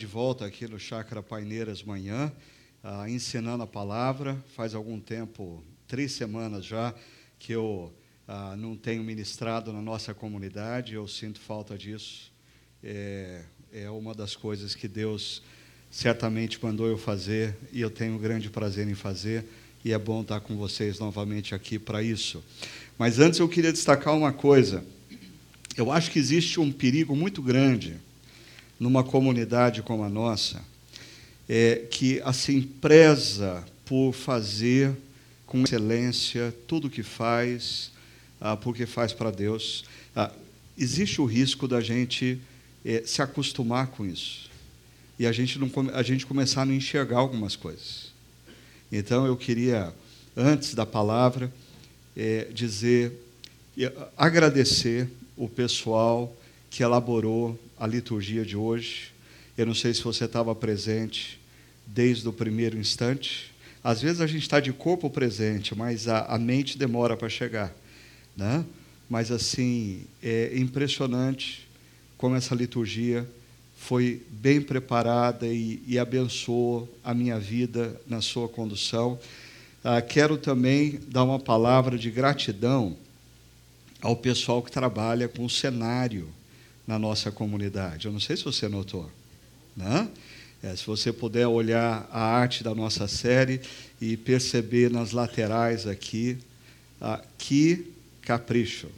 de volta aqui no Chácara Paineiras manhã, ah, ensinando a palavra. Faz algum tempo, três semanas já, que eu ah, não tenho ministrado na nossa comunidade. Eu sinto falta disso. É, é uma das coisas que Deus certamente mandou eu fazer e eu tenho grande prazer em fazer. E é bom estar com vocês novamente aqui para isso. Mas antes eu queria destacar uma coisa. Eu acho que existe um perigo muito grande numa comunidade como a nossa, é, que assim preza por fazer com excelência tudo o que faz, ah, porque faz para Deus. Ah, existe o risco da gente é, se acostumar com isso e a gente, não, a gente começar a não enxergar algumas coisas. Então eu queria, antes da palavra, é, dizer, agradecer o pessoal que elaborou a liturgia de hoje. Eu não sei se você estava presente desde o primeiro instante. Às vezes a gente está de corpo presente, mas a, a mente demora para chegar. Né? Mas, assim, é impressionante como essa liturgia foi bem preparada e, e abençoou a minha vida na sua condução. Ah, quero também dar uma palavra de gratidão ao pessoal que trabalha com o cenário na nossa comunidade. Eu não sei se você notou, né? É, se você puder olhar a arte da nossa série e perceber nas laterais aqui, ah, que capricho.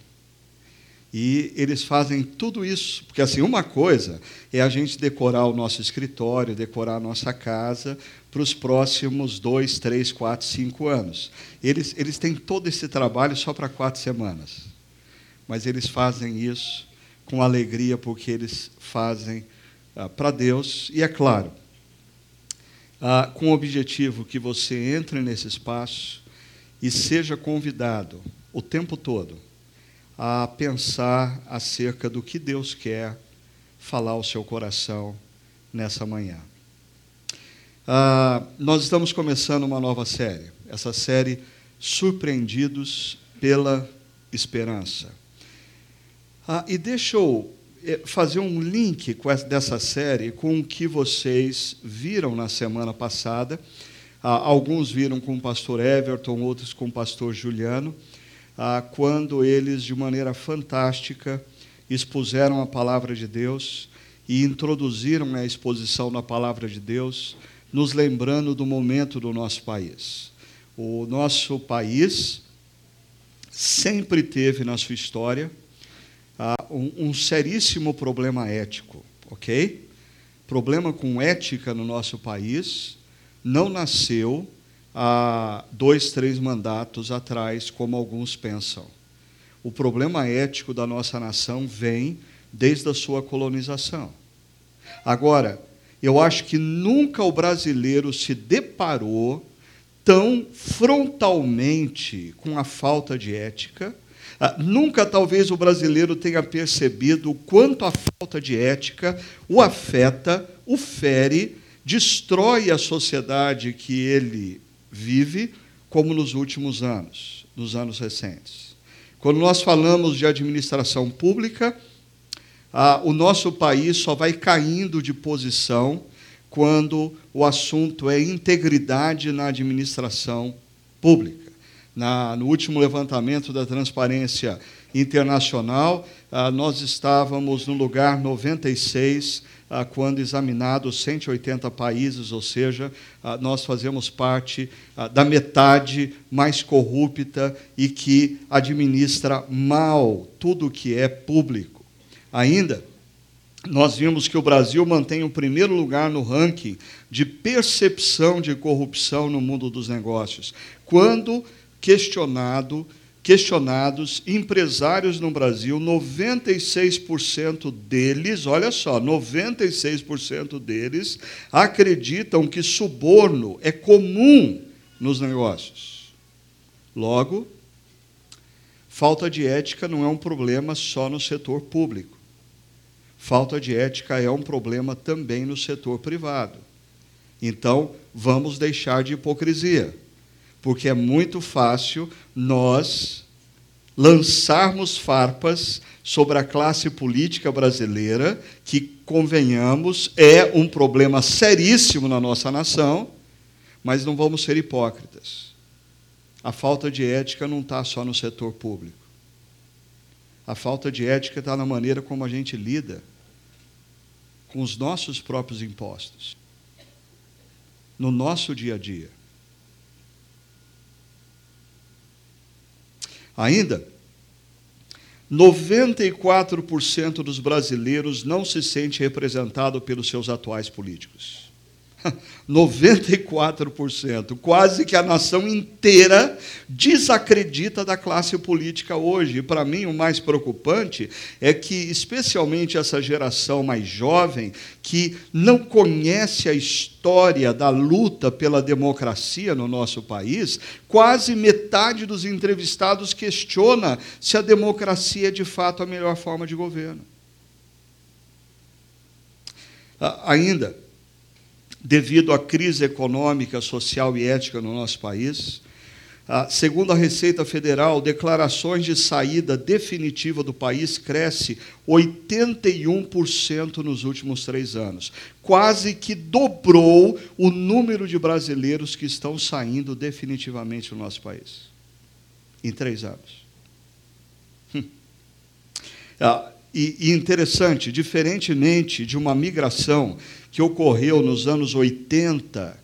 E eles fazem tudo isso, porque assim, uma coisa é a gente decorar o nosso escritório, decorar a nossa casa para os próximos dois, três, quatro, cinco anos. Eles, eles têm todo esse trabalho só para quatro semanas. Mas eles fazem isso com alegria porque eles fazem ah, para Deus. E é claro, ah, com o objetivo que você entre nesse espaço e seja convidado o tempo todo a pensar acerca do que Deus quer falar ao seu coração nessa manhã. Ah, nós estamos começando uma nova série, essa série Surpreendidos pela Esperança. Ah, e deixa eu eh, fazer um link essa, dessa série com o que vocês viram na semana passada. Ah, alguns viram com o pastor Everton, outros com o pastor Juliano, ah, quando eles, de maneira fantástica, expuseram a palavra de Deus e introduziram a exposição da palavra de Deus, nos lembrando do momento do nosso país. O nosso país sempre teve na sua história ah, um, um seríssimo problema ético, ok? Problema com ética no nosso país não nasceu há dois, três mandatos atrás, como alguns pensam. O problema ético da nossa nação vem desde a sua colonização. Agora, eu acho que nunca o brasileiro se deparou tão frontalmente com a falta de ética ah, nunca talvez o brasileiro tenha percebido o quanto a falta de ética o afeta, o fere, destrói a sociedade que ele vive, como nos últimos anos, nos anos recentes. Quando nós falamos de administração pública, ah, o nosso país só vai caindo de posição quando o assunto é integridade na administração pública na, no último levantamento da transparência internacional, ah, nós estávamos no lugar 96, ah, quando examinados 180 países, ou seja, ah, nós fazemos parte ah, da metade mais corrupta e que administra mal tudo o que é público. Ainda, nós vimos que o Brasil mantém o primeiro lugar no ranking de percepção de corrupção no mundo dos negócios. Quando questionado, questionados empresários no Brasil, 96% deles, olha só, 96% deles acreditam que suborno é comum nos negócios. Logo, falta de ética não é um problema só no setor público. Falta de ética é um problema também no setor privado. Então, vamos deixar de hipocrisia porque é muito fácil nós lançarmos farpas sobre a classe política brasileira, que, convenhamos, é um problema seríssimo na nossa nação, mas não vamos ser hipócritas. A falta de ética não está só no setor público. A falta de ética está na maneira como a gente lida com os nossos próprios impostos, no nosso dia a dia. Ainda, 94% dos brasileiros não se sente representado pelos seus atuais políticos. 94%, quase que a nação inteira desacredita da classe política hoje. E para mim o mais preocupante é que, especialmente essa geração mais jovem, que não conhece a história da luta pela democracia no nosso país, quase metade dos entrevistados questiona se a democracia é de fato a melhor forma de governo. Ainda, devido à crise econômica, social e ética no nosso país. Ah, segundo a Receita Federal, declarações de saída definitiva do país cresce 81% nos últimos três anos. Quase que dobrou o número de brasileiros que estão saindo definitivamente do nosso país. Em três anos. Hum. Ah, e, e interessante, diferentemente de uma migração que ocorreu nos anos 80,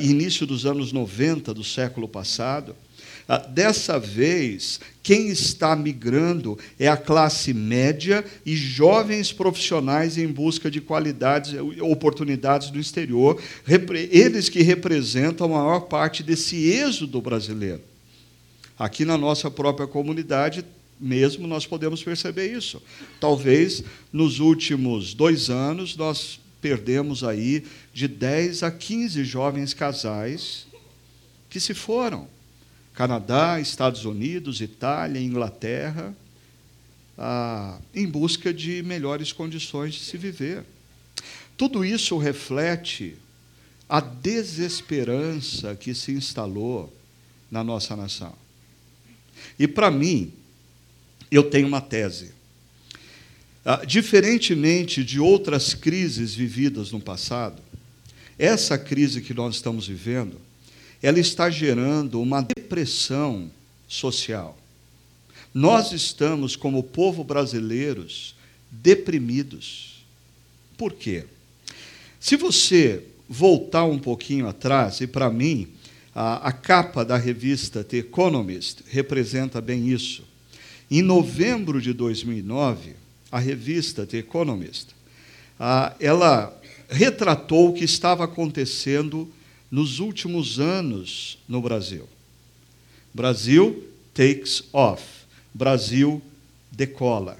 início dos anos 90 do século passado, Dessa vez, quem está migrando é a classe média e jovens profissionais em busca de qualidades, oportunidades no exterior, eles que representam a maior parte desse êxodo brasileiro. Aqui na nossa própria comunidade, mesmo nós podemos perceber isso. Talvez nos últimos dois anos nós perdemos aí de 10 a 15 jovens casais que se foram. Canadá, Estados Unidos, Itália, Inglaterra, ah, em busca de melhores condições de se viver. Tudo isso reflete a desesperança que se instalou na nossa nação. E para mim, eu tenho uma tese. Ah, diferentemente de outras crises vividas no passado, essa crise que nós estamos vivendo, ela está gerando uma depressão social. Nós estamos, como povo brasileiros, deprimidos. Por quê? Se você voltar um pouquinho atrás, e para mim, a, a, capa da revista The Economist representa bem isso. Em novembro de 2009, a revista The Economist, ela retratou o que estava acontecendo nos últimos anos no Brasil. Brasil takes off. Brasil decola.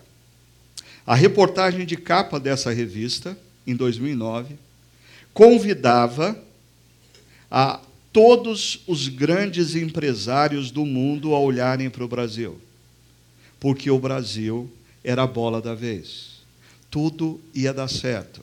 A reportagem de capa dessa revista, em 2009, convidava a todos os grandes empresários do mundo a olharem para o Brasil porque o Brasil era a bola da vez. Tudo ia dar certo.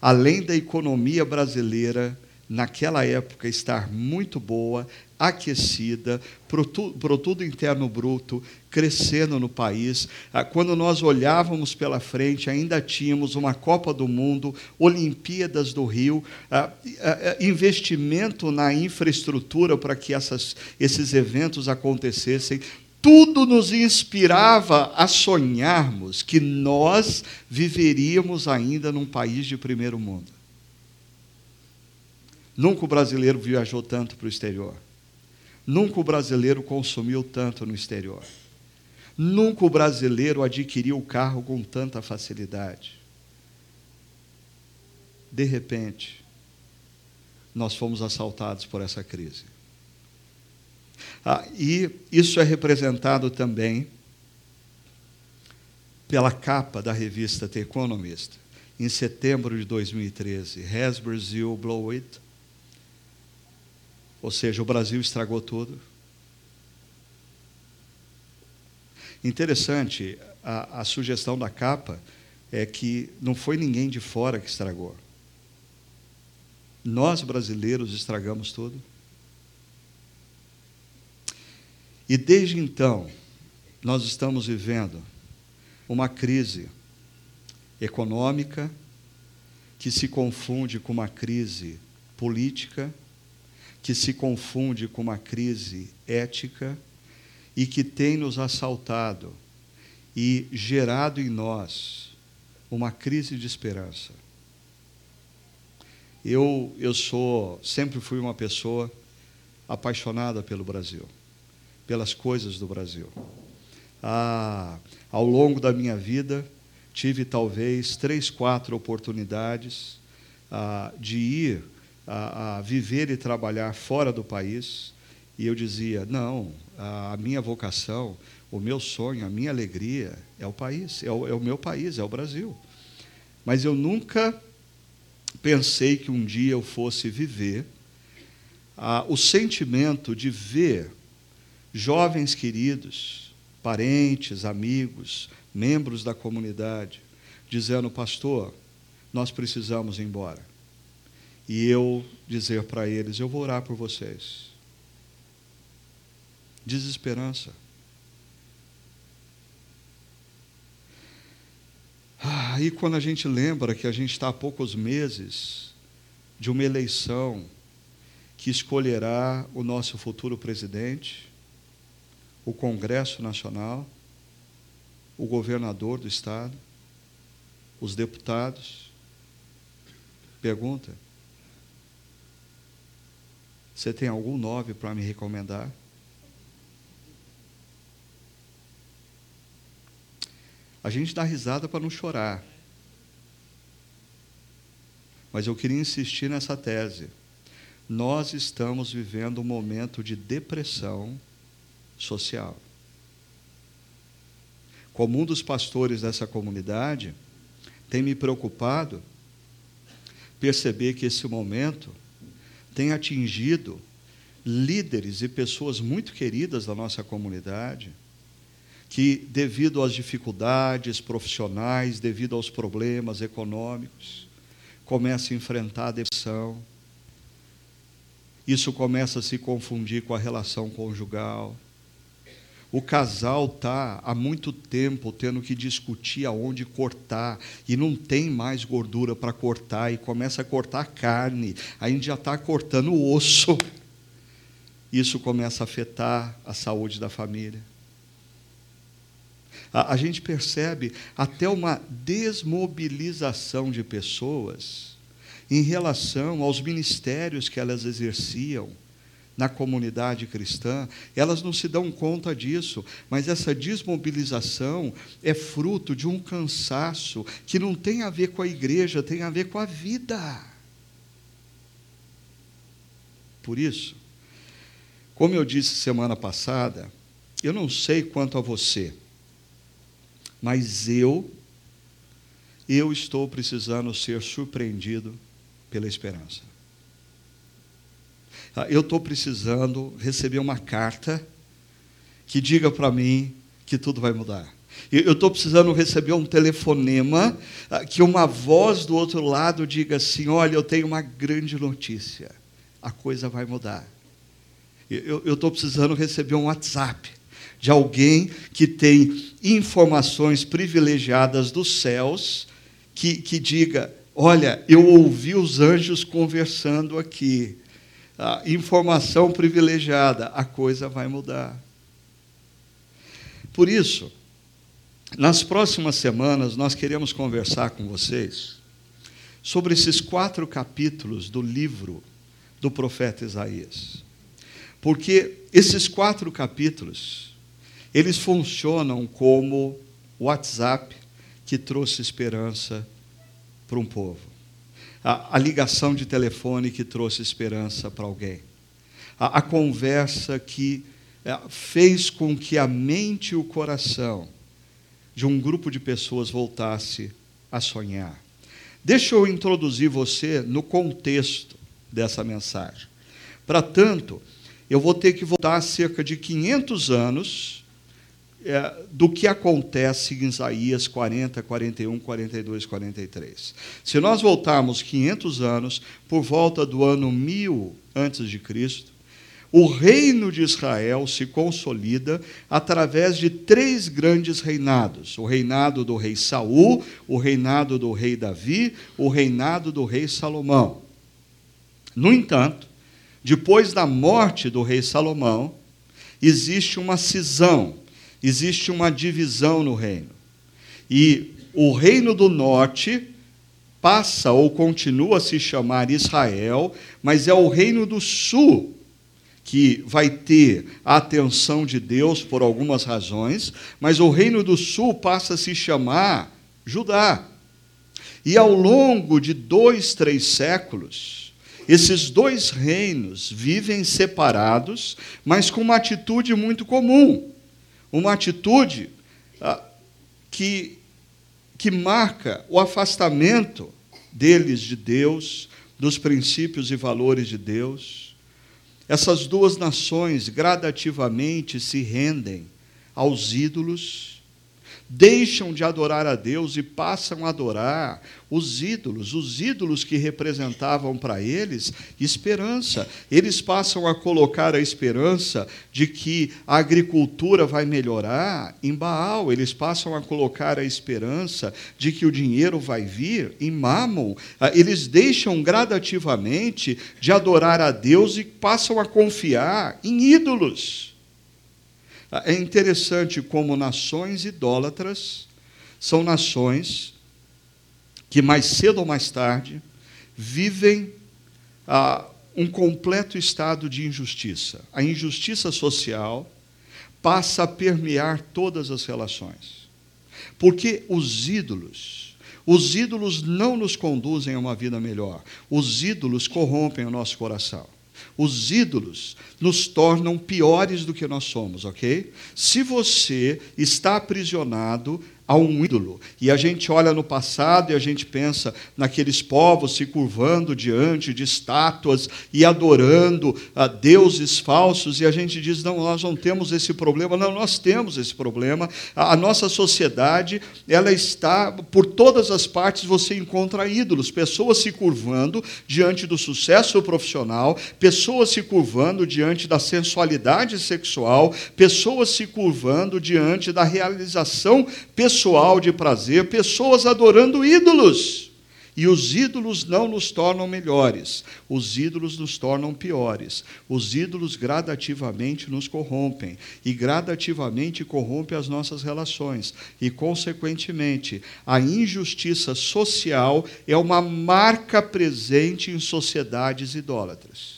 Além da economia brasileira, naquela época, estar muito boa, aquecida, produto interno bruto crescendo no país. Ah, quando nós olhávamos pela frente, ainda tínhamos uma Copa do Mundo, Olimpíadas do Rio, ah, ah, investimento na infraestrutura para que essas, esses eventos acontecessem tudo nos inspirava a sonharmos que nós viveríamos ainda num país de primeiro mundo. Nunca o brasileiro viajou tanto para o exterior. Nunca o brasileiro consumiu tanto no exterior. Nunca o brasileiro adquiriu o carro com tanta facilidade. De repente, nós fomos assaltados por essa crise. Ah, e isso é representado também pela capa da revista The Economist, em setembro de 2013. Has Brazil blow it? Ou seja, o Brasil estragou tudo. Interessante, a, a sugestão da capa é que não foi ninguém de fora que estragou. Nós brasileiros estragamos tudo. E desde então, nós estamos vivendo uma crise econômica que se confunde com uma crise política, que se confunde com uma crise ética e que tem nos assaltado e gerado em nós uma crise de esperança. Eu, eu sou, sempre fui uma pessoa apaixonada pelo Brasil, pelas coisas do Brasil. Ah, ao longo da minha vida, tive talvez três, quatro oportunidades ah, de ir a, a, viver e trabalhar fora do país, e eu dizia: não, a minha vocação, o meu sonho, a minha alegria é o país, é o, é o meu país, é o Brasil. Mas eu nunca pensei que um dia eu fosse viver ah, o sentimento de ver jovens queridos, parentes, amigos, membros da comunidade, dizendo: Pastor, nós precisamos ir embora. E eu dizer para eles: Eu vou orar por vocês. Desesperança. Ah, e quando a gente lembra que a gente está a poucos meses de uma eleição que escolherá o nosso futuro presidente, o Congresso Nacional, o governador do Estado, os deputados. Pergunta: Você tem algum nome para me recomendar? A gente dá risada para não chorar. Mas eu queria insistir nessa tese. Nós estamos vivendo um momento de depressão social. Como um dos pastores dessa comunidade, tem me preocupado perceber que esse momento tem atingido líderes e pessoas muito queridas da nossa comunidade que, devido às dificuldades profissionais, devido aos problemas econômicos, começa a enfrentar a depressão. Isso começa a se confundir com a relação conjugal. O casal está há muito tempo tendo que discutir aonde cortar e não tem mais gordura para cortar e começa a cortar carne. A gente já está cortando o osso. Isso começa a afetar a saúde da família a, a gente percebe até uma desmobilização de pessoas em relação aos ministérios que elas exerciam na comunidade cristã, elas não se dão conta disso, mas essa desmobilização é fruto de um cansaço que não tem a ver com a igreja, tem a ver com a vida. Por isso, como eu disse semana passada, eu não sei quanto a você, mas eu, eu estou precisando ser surpreendido pela esperança. Ah, eu estou precisando receber uma carta que diga para mim que tudo vai mudar. Eu estou precisando receber um telefonema ah, que uma voz do outro lado diga assim: olha, eu tenho uma grande notícia, a coisa vai mudar. Eu estou precisando receber um WhatsApp de alguém que tem informações privilegiadas dos céus, que, que diga: Olha, eu ouvi os anjos conversando aqui. Ah, informação privilegiada, a coisa vai mudar. Por isso, nas próximas semanas, nós queremos conversar com vocês sobre esses quatro capítulos do livro do profeta Isaías. Porque esses quatro capítulos eles funcionam como WhatsApp que trouxe esperança para um povo. A, a, ligação de telefone que trouxe esperança para alguém. A, a conversa que é, fez com que a mente e o coração de um grupo de pessoas voltasse a sonhar. Deixa eu introduzir você no contexto dessa mensagem. Para tanto, eu vou ter que voltar cerca de 500 anos é, do que acontece em Isaías 40, 41, 42, 43. Se nós voltarmos 500 anos, por volta do ano 1000 antes de Cristo, o reino de Israel se consolida através de três grandes reinados: o reinado do rei Saul, o reinado do rei Davi, o reinado do rei Salomão. No entanto, depois da morte do rei Salomão, existe uma cisão, existe uma divisão no reino. E o reino do norte passa ou continua a se chamar Israel, mas é o reino do sul que vai ter a atenção de Deus por algumas razões, mas o reino do sul passa a se chamar Judá. E ao longo de dois, três séculos, esses dois reinos vivem separados, mas com uma atitude muito comum, uma atitude ah, que, que marca o afastamento deles de Deus, dos princípios e valores de Deus. Essas duas nações gradativamente se rendem aos ídolos deixam de adorar a Deus e passam a adorar os ídolos, os ídolos que representavam para eles esperança. Eles passam a colocar a esperança de que a agricultura vai melhorar em Baal, eles passam a colocar a esperança de que o dinheiro vai vir em Mammon. Ah, eles deixam gradativamente de adorar a Deus e passam a confiar em ídolos. É interessante como nações idólatras são nações que mais cedo ou mais tarde vivem ah, um completo estado de injustiça. A injustiça social passa a permear todas as relações. Porque os ídolos, os ídolos não nos conduzem a uma vida melhor. Os ídolos corrompem o nosso coração. Os ídolos nos tornam piores do que nós somos, ok? Se você está aprisionado a um ídolo. E a gente olha no passado e a gente pensa naqueles povos se curvando diante de estátuas e adorando a deuses falsos, e a gente diz: não, nós não temos esse problema. Não, nós temos esse problema. A, nossa sociedade, ela está, por todas as partes você encontra ídolos, pessoas se curvando diante do sucesso profissional, pessoas se curvando diante da sensualidade sexual, pessoas se curvando diante da realização pessoal pessoal de prazer, pessoas adorando ídolos. E os ídolos não nos tornam melhores, os ídolos nos tornam piores. Os ídolos gradativamente nos corrompem, e gradativamente corrompem as nossas relações. E, consequentemente, a injustiça social é uma marca presente em sociedades idólatras.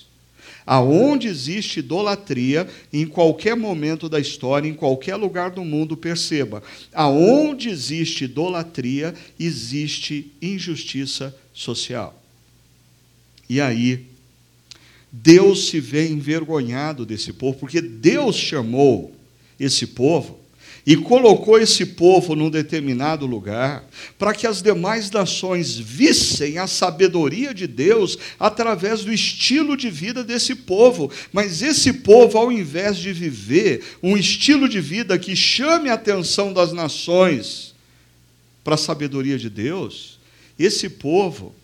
Aonde existe idolatria, em qualquer momento da história, em qualquer lugar do mundo, perceba, aonde existe idolatria, existe injustiça social. E aí, Deus se vê envergonhado desse povo, porque Deus chamou esse povo e colocou esse povo num determinado lugar, para que as demais nações vissem a sabedoria de Deus através do estilo de vida desse povo. Mas esse povo, ao invés de viver um estilo de vida que chame a atenção das nações para a sabedoria de Deus, esse povo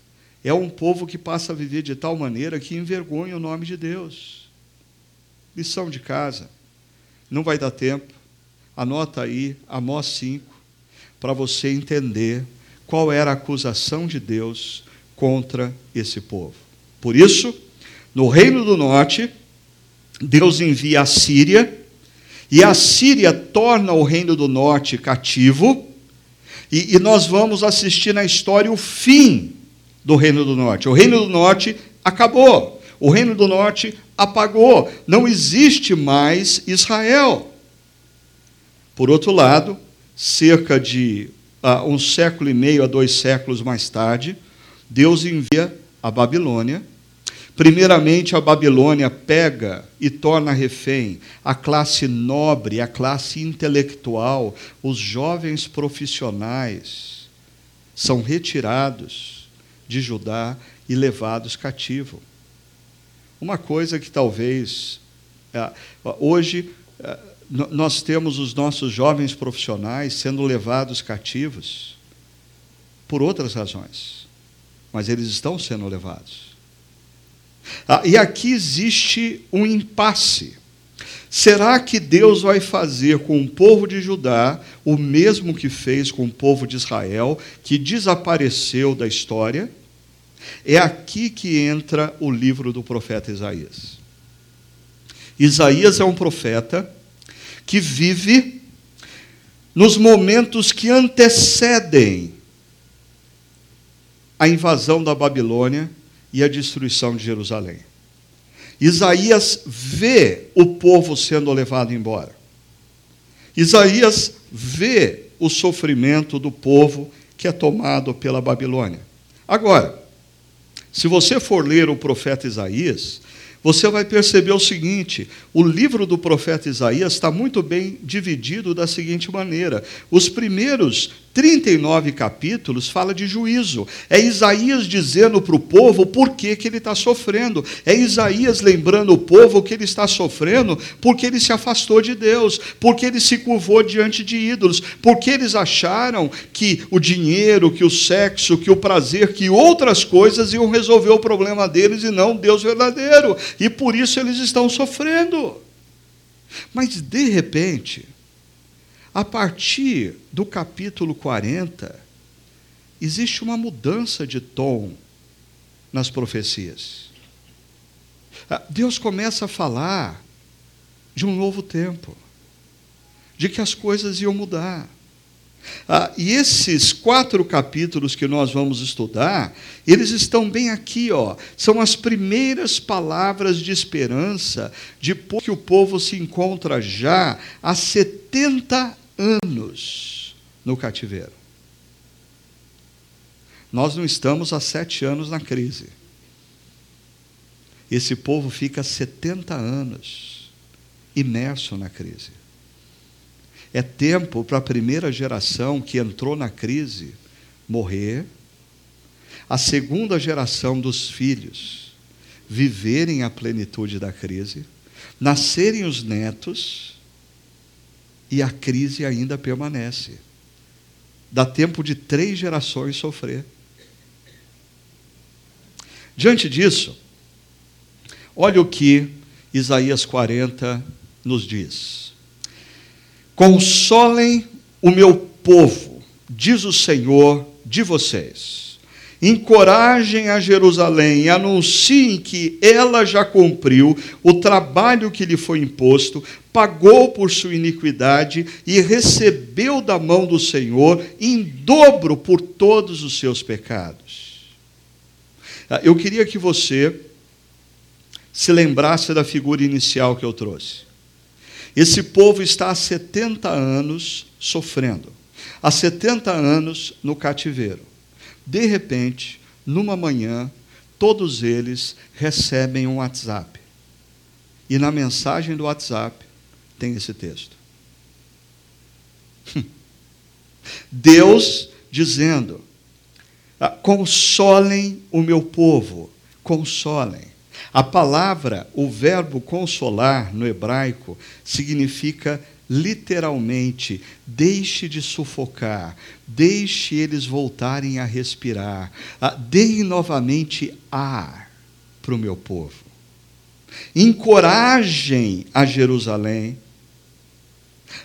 é um povo que passa a viver de tal maneira que envergonha o nome de Deus. Lição de casa. Não vai dar tempo Anota aí Amós 5, para você entender qual era a acusação de Deus contra esse povo. Por isso, no reino do norte, Deus envia a Síria, e a Síria torna o reino do norte cativo, e, e nós vamos assistir na história o fim do reino do norte. O reino do norte acabou, o reino do norte apagou, não existe mais Israel. Por outro lado, cerca de uh, um século e meio a dois séculos mais tarde, Deus envia a Babilônia. Primeiramente, a Babilônia pega e torna refém a classe nobre, a classe intelectual, os jovens profissionais são retirados de Judá e levados cativo. Uma coisa que talvez uh, hoje uh, nós temos os nossos jovens profissionais sendo levados cativos por outras razões, mas eles estão sendo levados. Ah, e aqui existe um impasse. Será que Deus vai fazer com o povo de Judá o mesmo que fez com o povo de Israel, que desapareceu da história? É aqui que entra o livro do profeta Isaías. Isaías é um profeta que vive nos momentos que antecedem a invasão da Babilônia e a destruição de Jerusalém. Isaías vê o povo sendo levado embora. Isaías vê o sofrimento do povo que é tomado pela Babilônia. Agora, se você for ler o profeta Isaías, você vai perceber o seguinte: o livro do profeta Isaías está muito bem dividido da seguinte maneira: os primeiros 39 capítulos fala de juízo. É Isaías dizendo para o povo por que, que ele está sofrendo. É Isaías lembrando o povo que ele está sofrendo porque ele se afastou de Deus, porque ele se curvou diante de ídolos, porque eles acharam que o dinheiro, que o sexo, que o prazer, que outras coisas iam resolver o problema deles e não Deus verdadeiro. E por isso eles estão sofrendo. Mas de repente, a partir do capítulo 40, existe uma mudança de tom nas profecias. Ah, Deus começa a falar de um novo tempo, de que as coisas iam mudar. Ah, e esses quatro capítulos que nós vamos estudar, eles estão bem aqui, ó. São as primeiras palavras de esperança depois que o povo se encontra já há 70 anos no cativeiro. Nós não estamos há sete anos na crise. Esse povo fica 70 anos imerso na crise. É tempo para a primeira geração que entrou na crise morrer, a segunda geração dos filhos viverem a plenitude da crise, nascerem os netos e a crise ainda permanece. Dá tempo de três gerações sofrer. Diante disso, olha o que Isaías 40 nos diz: Consolem o meu povo, diz o Senhor de vocês encorajem a Jerusalém e anunciem que ela já cumpriu o trabalho que lhe foi imposto, pagou por sua iniquidade e recebeu da mão do Senhor em dobro por todos os seus pecados. Ah, eu queria que você se lembrasse da figura inicial que eu trouxe. Esse povo está há 70 anos sofrendo, há 70 anos no cativeiro. De repente, numa manhã, todos eles recebem um WhatsApp. E na mensagem do WhatsApp tem esse texto. Deus dizendo: ah, consolem o meu povo, consolem. A palavra, o verbo consolar no hebraico, significa literalmente, deixe de sufocar, deixe eles voltarem a respirar, deem novamente ar para o meu povo. Encorajem a Jerusalém.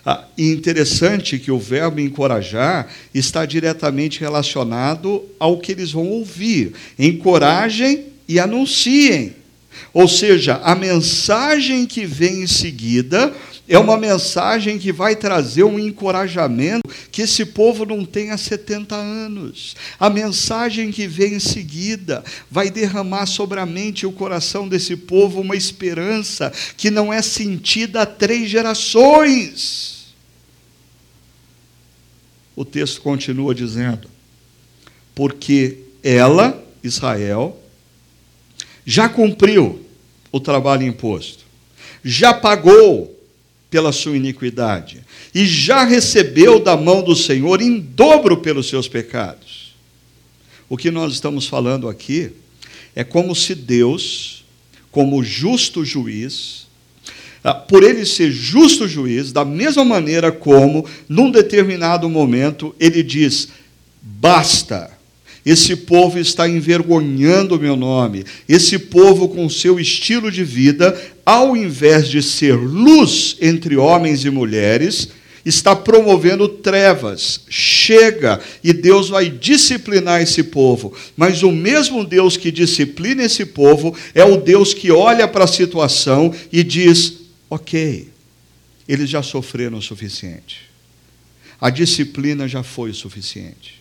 Ah, interessante que o verbo encorajar está diretamente relacionado ao que eles vão ouvir. Encorajem e anunciem. Ou seja, a mensagem que vem em seguida é uma mensagem que vai trazer um encorajamento que esse povo não tem há 70 anos. A mensagem que vem em seguida vai derramar sobre a mente e o coração desse povo uma esperança que não é sentida há três gerações. O texto continua dizendo: porque ela, Israel, já cumpriu o trabalho imposto, já pagou pela sua iniquidade, e já recebeu da mão do Senhor em dobro pelos seus pecados. O que nós estamos falando aqui é como se Deus, como justo juiz, ah, por ele ser justo juiz, da mesma maneira como, num determinado momento, ele diz: basta, Esse povo está envergonhando o meu nome. Esse povo, com seu estilo de vida, ao invés de ser luz entre homens e mulheres, está promovendo trevas. Chega e Deus vai disciplinar esse povo. Mas o mesmo Deus que disciplina esse povo é o Deus que olha para a situação e diz: ok, eles já sofreram o suficiente. A disciplina já foi o suficiente.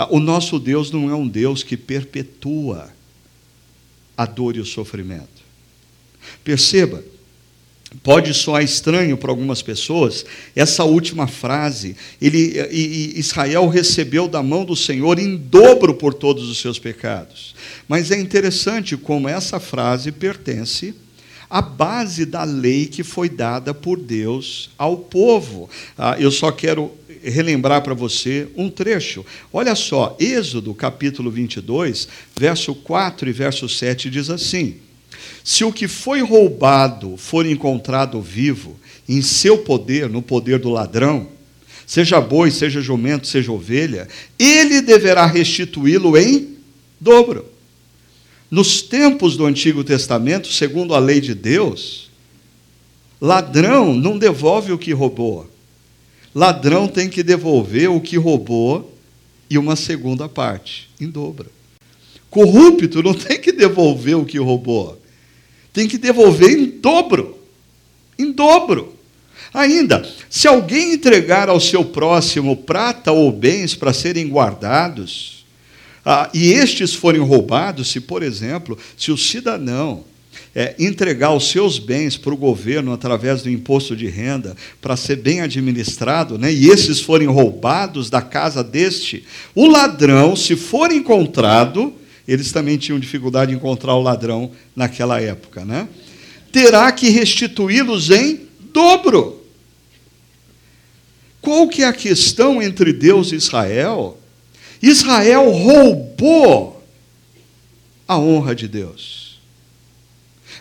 Ah, o nosso Deus não é um Deus que perpetua a dor e o sofrimento. Perceba, pode soar estranho para algumas pessoas essa última frase. Ele, Israel recebeu da mão do Senhor em dobro por todos os seus pecados. Mas é interessante como essa frase pertence à base da lei que foi dada por Deus ao povo. Ah, eu só quero relembrar para você um trecho. Olha só, Êxodo capítulo 22, verso 4 e verso 7 diz assim: Se o que foi roubado for encontrado vivo, em seu poder, no poder do ladrão, seja boi, seja jumento, seja ovelha, ele deverá restituí-lo em dobro. Nos tempos do Antigo Testamento, segundo a lei de Deus, ladrão não devolve o que roubou ladrão tem que devolver o que roubou e uma segunda parte, em dobro. Corrupto não tem que devolver o que roubou, tem que devolver em dobro. Em dobro. Ainda, se alguém entregar ao seu próximo prata ou bens para serem guardados, ah, e estes forem roubados, se, por exemplo, se o cidadão é, entregar os seus bens para o governo através do imposto de renda para ser bem administrado, né, e esses forem roubados da casa deste, o ladrão, se for encontrado, eles também tinham dificuldade em encontrar o ladrão naquela época, né, terá que restituí-los em dobro. Qual que é a questão entre Deus e Israel? Israel roubou a honra de Deus.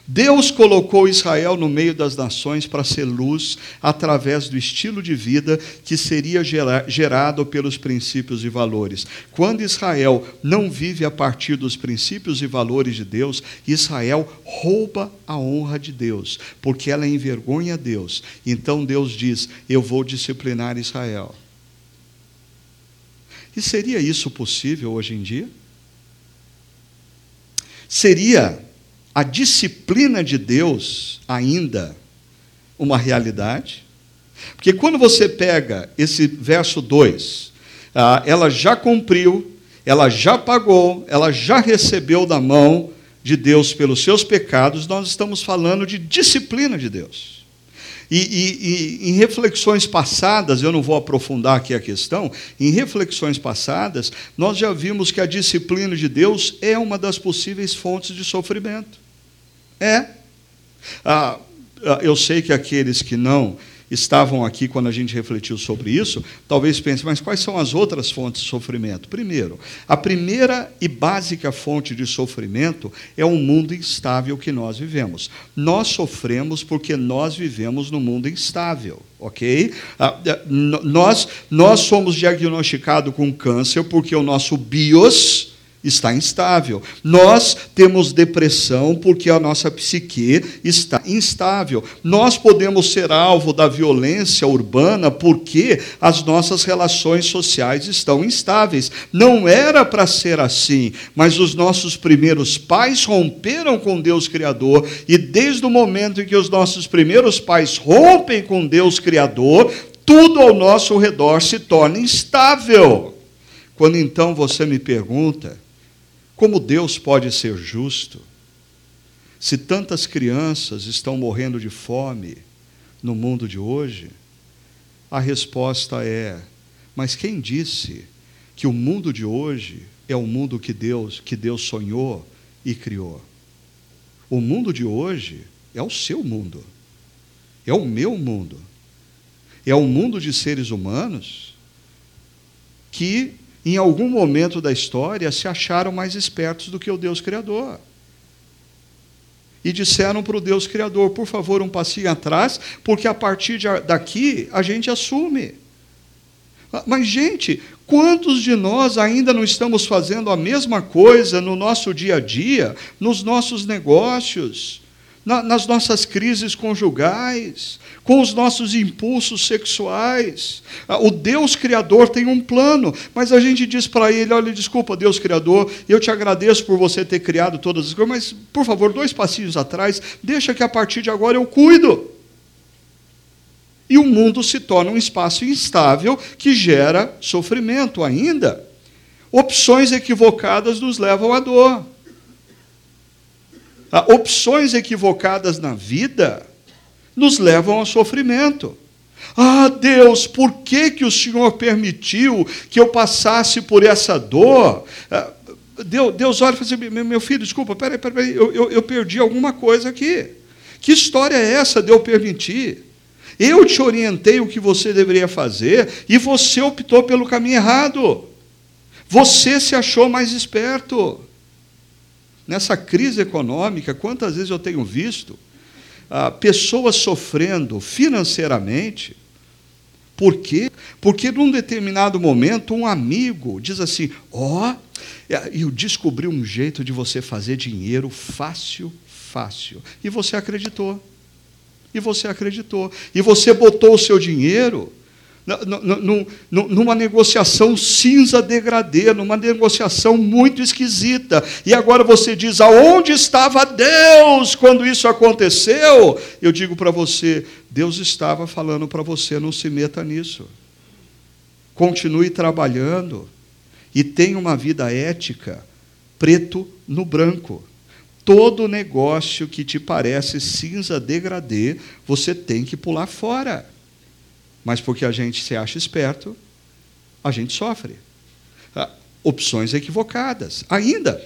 Deus colocou Israel no meio das nações para ser luz através do estilo de vida que seria gerado pelos princípios e valores. Quando Israel não vive a partir dos princípios e valores de Deus, Israel rouba a honra de Deus, porque ela envergonha Deus. Então Deus diz: Eu vou disciplinar Israel. E seria isso possível hoje em dia? Seria a disciplina de Deus ainda uma realidade? Porque quando você pega esse verso 2, ah, ela já cumpriu, ela já pagou, ela já recebeu da mão de Deus pelos seus pecados, nós estamos falando de disciplina de Deus. E, e, e, em reflexões passadas, eu não vou aprofundar aqui a questão, em reflexões passadas, nós já vimos que a disciplina de Deus é uma das possíveis fontes de sofrimento. É. Ah, ah, eu sei que aqueles que não estavam aqui quando a gente refletiu sobre isso, talvez pensem, mas quais são as outras fontes de sofrimento? Primeiro, a primeira e básica fonte de sofrimento é o mundo instável que nós vivemos. Nós sofremos porque nós vivemos no mundo instável, ok? Ah, ah nós, nós somos diagnosticados com câncer porque o nosso bios está instável. Nós temos depressão porque a nossa psique está instável. Nós podemos ser alvo da violência urbana porque as nossas relações sociais estão instáveis. Não era para ser assim, mas os nossos primeiros pais romperam com Deus Criador e desde o momento em que os nossos primeiros pais rompem com Deus Criador, tudo ao nosso redor se torna instável. Quando então você me pergunta, como Deus pode ser justo se tantas crianças estão morrendo de fome no mundo de hoje? A resposta é: mas quem disse que o mundo de hoje é o mundo que Deus, que Deus sonhou e criou? O mundo de hoje é o seu mundo. É o meu mundo. É o mundo de seres humanos que em algum momento da história, se acharam mais espertos do que o Deus Criador. E disseram para o Deus Criador: por favor, um passinho atrás, porque a partir de daqui a gente assume. Ah, mas, gente, Quantos de nós ainda não estamos fazendo a mesma coisa no nosso dia a dia, nos nossos negócios, na, nas nossas crises conjugais, com os nossos impulsos sexuais? Ah, o Deus Criador tem um plano, mas a gente diz para ele: olha, desculpa, Deus Criador, eu te agradeço por você ter criado todas as coisas, mas por favor, dois passinhos atrás, deixa que a partir de agora eu cuido. E o mundo se torna um espaço instável que gera sofrimento ainda. Opções equivocadas nos levam à dor. Ah, opções equivocadas na vida nos levam ao sofrimento. Ah, Deus, por que, que o Senhor permitiu que eu passasse por essa dor? Ah, Deus, Deus olha e fala assim, meu filho, desculpa, peraí, peraí, eu, eu, eu perdi alguma coisa aqui. Que história é essa de eu permitir? Eu te orientei o que você deveria fazer e você optou pelo caminho errado. Você se achou mais esperto. Nessa crise econômica, quantas vezes eu tenho visto ah, pessoas sofrendo financeiramente. Por quê? Porque num determinado momento um amigo diz assim: Ó, oh, eu descobri um jeito de você fazer dinheiro fácil, fácil. E você acreditou. E você acreditou. E você botou o seu dinheiro numa negociação cinza degradê, numa negociação muito esquisita. E agora você diz: aonde estava Deus quando isso aconteceu? Eu digo para você: Deus estava falando para você, não se meta nisso. Continue trabalhando e tenha uma vida ética, preto no branco todo negócio que te parece cinza degradê, você tem que pular fora. Mas porque a gente se acha esperto, a gente sofre. Ah, opções equivocadas. Ainda.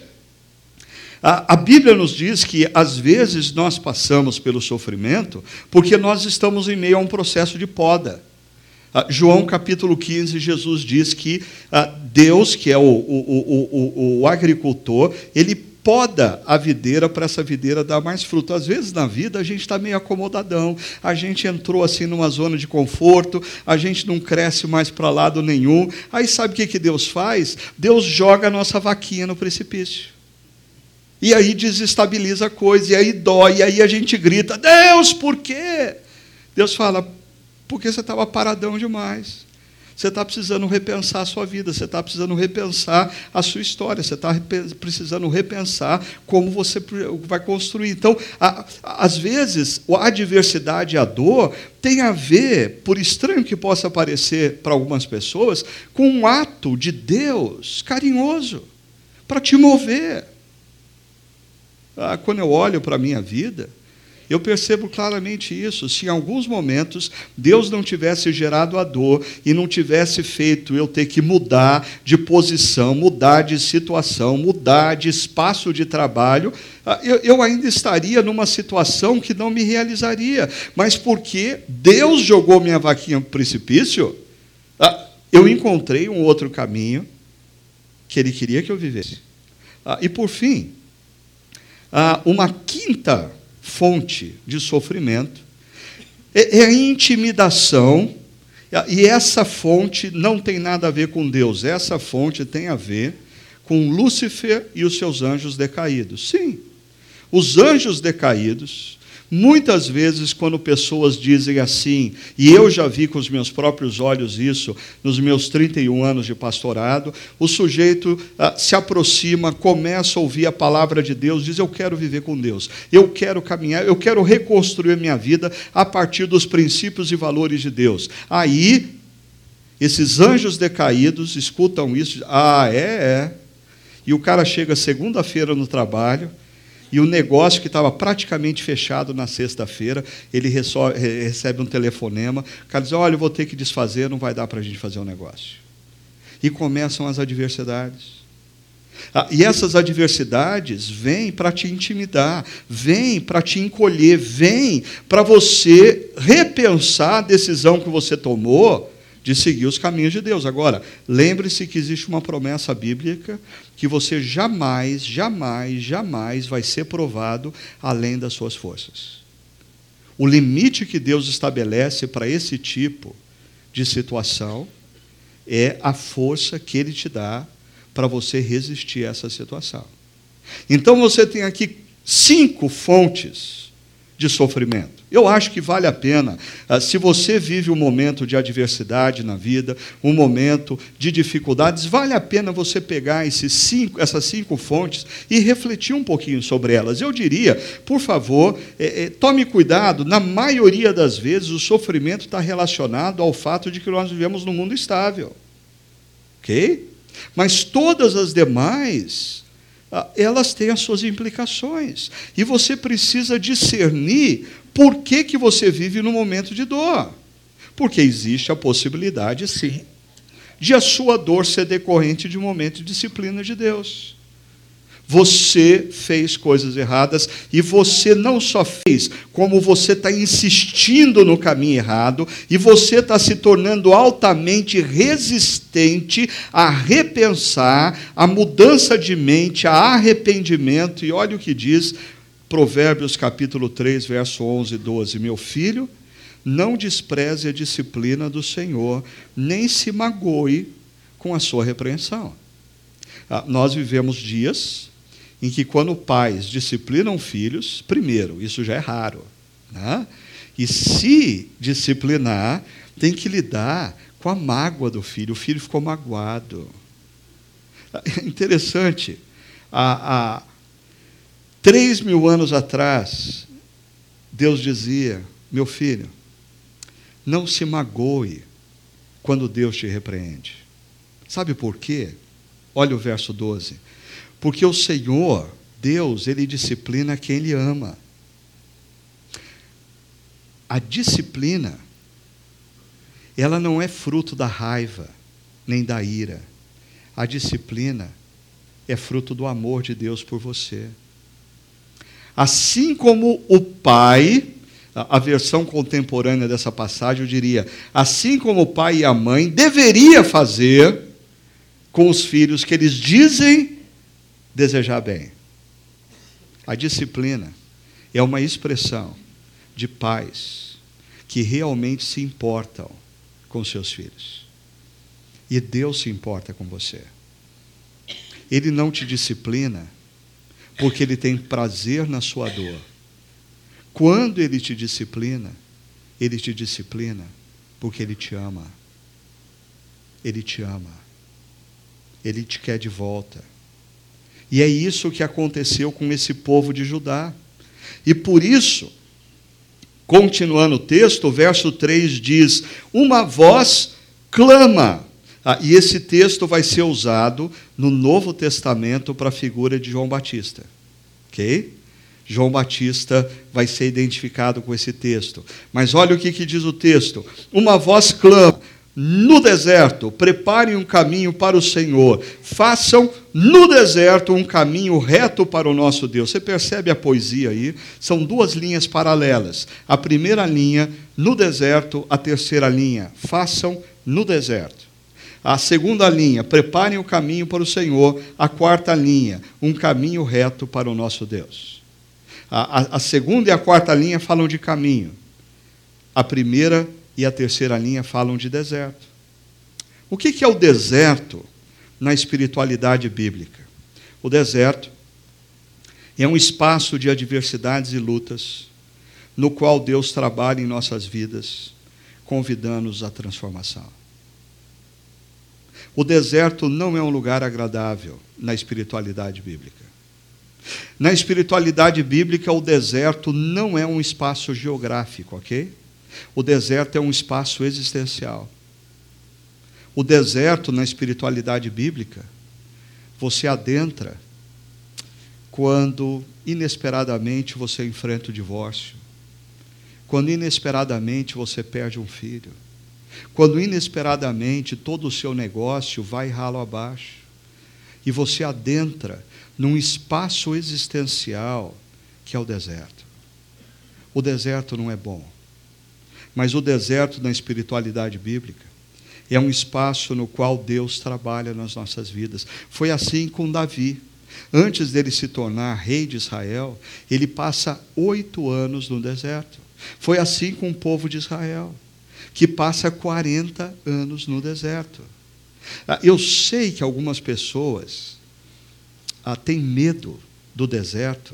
A, a Bíblia nos diz que, às vezes, nós passamos pelo sofrimento porque nós estamos em meio a um processo de poda. Ah, João capítulo 15, Jesus diz que ah, Deus, que é o, o, o, o agricultor, ele poda a videira para essa videira dar mais fruto. Às vezes na vida a gente está meio acomodadão, a gente entrou assim numa zona de conforto, a gente não cresce mais para lado nenhum. Aí sabe o que, que Deus faz? Deus joga a nossa vaquinha no precipício. E aí desestabiliza a coisa, e aí dói, e aí a gente grita: Deus, por quê? Deus fala: porque você estava paradão demais. Você está precisando repensar a sua vida, você está precisando repensar a sua história, você está precisando repensar como você vai construir. Então, a, às vezes, a adversidade e a dor tem a ver, por estranho que possa parecer para algumas pessoas, com um ato de Deus carinhoso para te mover. Ah, quando eu olho para a minha vida, eu percebo claramente isso. Se em alguns momentos Deus não tivesse gerado a dor e não tivesse feito eu ter que mudar de posição, mudar de situação, mudar de espaço de trabalho, ah, eu, ainda estaria numa situação que não me realizaria. Mas porque Deus jogou minha vaquinha no precipício, ah, eu encontrei um outro caminho que Ele queria que eu vivesse. Ah, e por fim, uma quinta fonte de sofrimento, é, é a intimidação, e essa fonte não tem nada a ver com Deus, essa fonte tem a ver com Lúcifer e os seus anjos decaídos. Sim, os anjos decaídos Muitas vezes, quando pessoas dizem assim, e eu já vi com os meus próprios olhos isso nos meus 31 anos de pastorado, o sujeito ah, se aproxima, começa a ouvir a palavra de Deus, diz: Eu quero viver com Deus, eu quero caminhar, eu quero reconstruir a minha vida a partir dos princípios e valores de Deus. Aí, esses anjos decaídos escutam isso, ah, é, é. E o cara chega segunda-feira no trabalho, e o negócio que estava praticamente fechado na sexta-feira, ele recebe um telefonema, o cara diz, olha, eu vou ter que desfazer, não vai dar para a gente fazer o um negócio. E começam as adversidades. Ah, e essas adversidades vêm para te intimidar, vêm para te encolher, vêm para você repensar a decisão que você tomou de seguir os caminhos de Deus. Agora, lembre-se que existe uma promessa bíblica que você jamais, jamais, jamais vai ser provado além das suas forças. O limite que Deus estabelece para esse tipo de situação é a força que ele te dá para você resistir a essa situação. Então você tem aqui cinco fontes de sofrimento. Eu acho que vale a pena, ah, se você vive um momento de adversidade na vida, um momento de dificuldades, vale a pena você pegar esses cinco, essas cinco fontes e refletir um pouquinho sobre elas. Eu diria, por favor, é, é, tome cuidado, na maioria das vezes o sofrimento está relacionado ao fato de que nós vivemos num mundo estável. Ok? Mas todas as demais, elas têm as suas implicações. E você precisa discernir por que, que você vive no momento de dor? Porque existe a possibilidade, sim, de a sua dor ser decorrente de um momento de disciplina de Deus. Você fez coisas erradas e você não só fez, como você está insistindo no caminho errado e você está se tornando altamente resistente a repensar, a mudança de mente, a arrependimento. E olha o que diz Provérbios capítulo 3, verso 11 e 12. Meu filho, não despreze a disciplina do Senhor, nem se magoe com a sua repreensão. Ah, nós vivemos dias em que, quando pais disciplinam filhos, primeiro, isso já é raro. Né? E se disciplinar, tem que lidar com a mágoa do filho. O filho ficou magoado. É interessante. A, a, Três mil anos atrás, Deus dizia: Meu filho, não se magoe quando Deus te repreende. Sabe por quê? Olha o verso 12. Porque o Senhor, Deus, ele disciplina quem ele ama. A disciplina, ela não é fruto da raiva, nem da ira. A disciplina é fruto do amor de Deus por você. Assim como o pai, a versão contemporânea dessa passagem, eu diria, assim como o pai e a mãe deveria fazer com os filhos que eles dizem desejar bem. A disciplina é uma expressão de pais que realmente se importam com seus filhos. E Deus se importa com você. Ele não te disciplina porque ele tem prazer na sua dor. Quando ele te disciplina, ele te disciplina porque ele te ama. Ele te ama. Ele te quer de volta. E é isso que aconteceu com esse povo de Judá. E por isso, continuando o texto, o verso 3 diz: Uma voz clama ah, e esse texto vai ser usado no Novo Testamento para a figura de João Batista. Ok? João Batista vai ser identificado com esse texto. Mas olha o que, que diz o texto: Uma voz clama no deserto, preparem um caminho para o Senhor, façam no deserto um caminho reto para o nosso Deus. Você percebe a poesia aí? São duas linhas paralelas. A primeira linha, no deserto, a terceira linha, façam no deserto. A segunda linha, preparem o caminho para o Senhor. A quarta linha, um caminho reto para o nosso Deus. A, a, a segunda e a quarta linha falam de caminho. A primeira e a terceira linha falam de deserto. O que, é o deserto na espiritualidade bíblica? O deserto é um espaço de adversidades e lutas, no qual Deus trabalha em nossas vidas, convidando-nos à transformação. O deserto não é um lugar agradável na espiritualidade bíblica. Na espiritualidade bíblica, o deserto não é um espaço geográfico, ok? O deserto é um espaço existencial. O deserto, na espiritualidade bíblica, você adentra quando inesperadamente você enfrenta o divórcio, quando inesperadamente você perde um filho quando inesperadamente todo o seu negócio vai ralo abaixo e você adentra num espaço existencial que é o deserto. O deserto não é bom, mas o deserto na espiritualidade bíblica é um espaço no qual Deus trabalha nas nossas vidas. Foi assim com Davi. Antes dele se tornar rei de Israel, ele passa oito anos no deserto. Foi assim com o povo de Israel que passa 40 anos no deserto. Ah, eu sei que algumas pessoas ah, têm medo do deserto,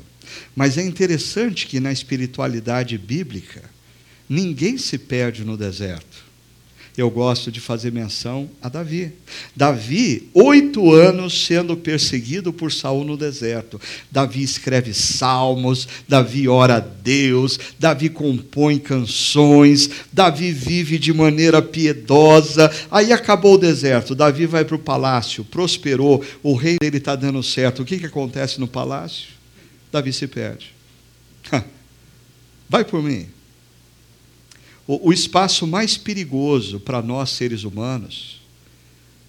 mas é interessante que na espiritualidade bíblica, ninguém se perde no deserto eu gosto de fazer menção a Davi. Davi, oito anos sendo perseguido por Saul no deserto. Davi escreve salmos, Davi ora a Deus, Davi compõe canções, Davi vive de maneira piedosa. Aí acabou o deserto, Davi vai para o palácio, prosperou, o rei dele está dando certo. O que, que acontece no palácio? Davi se perde. Vai por mim. O, o espaço mais perigoso para nós seres humanos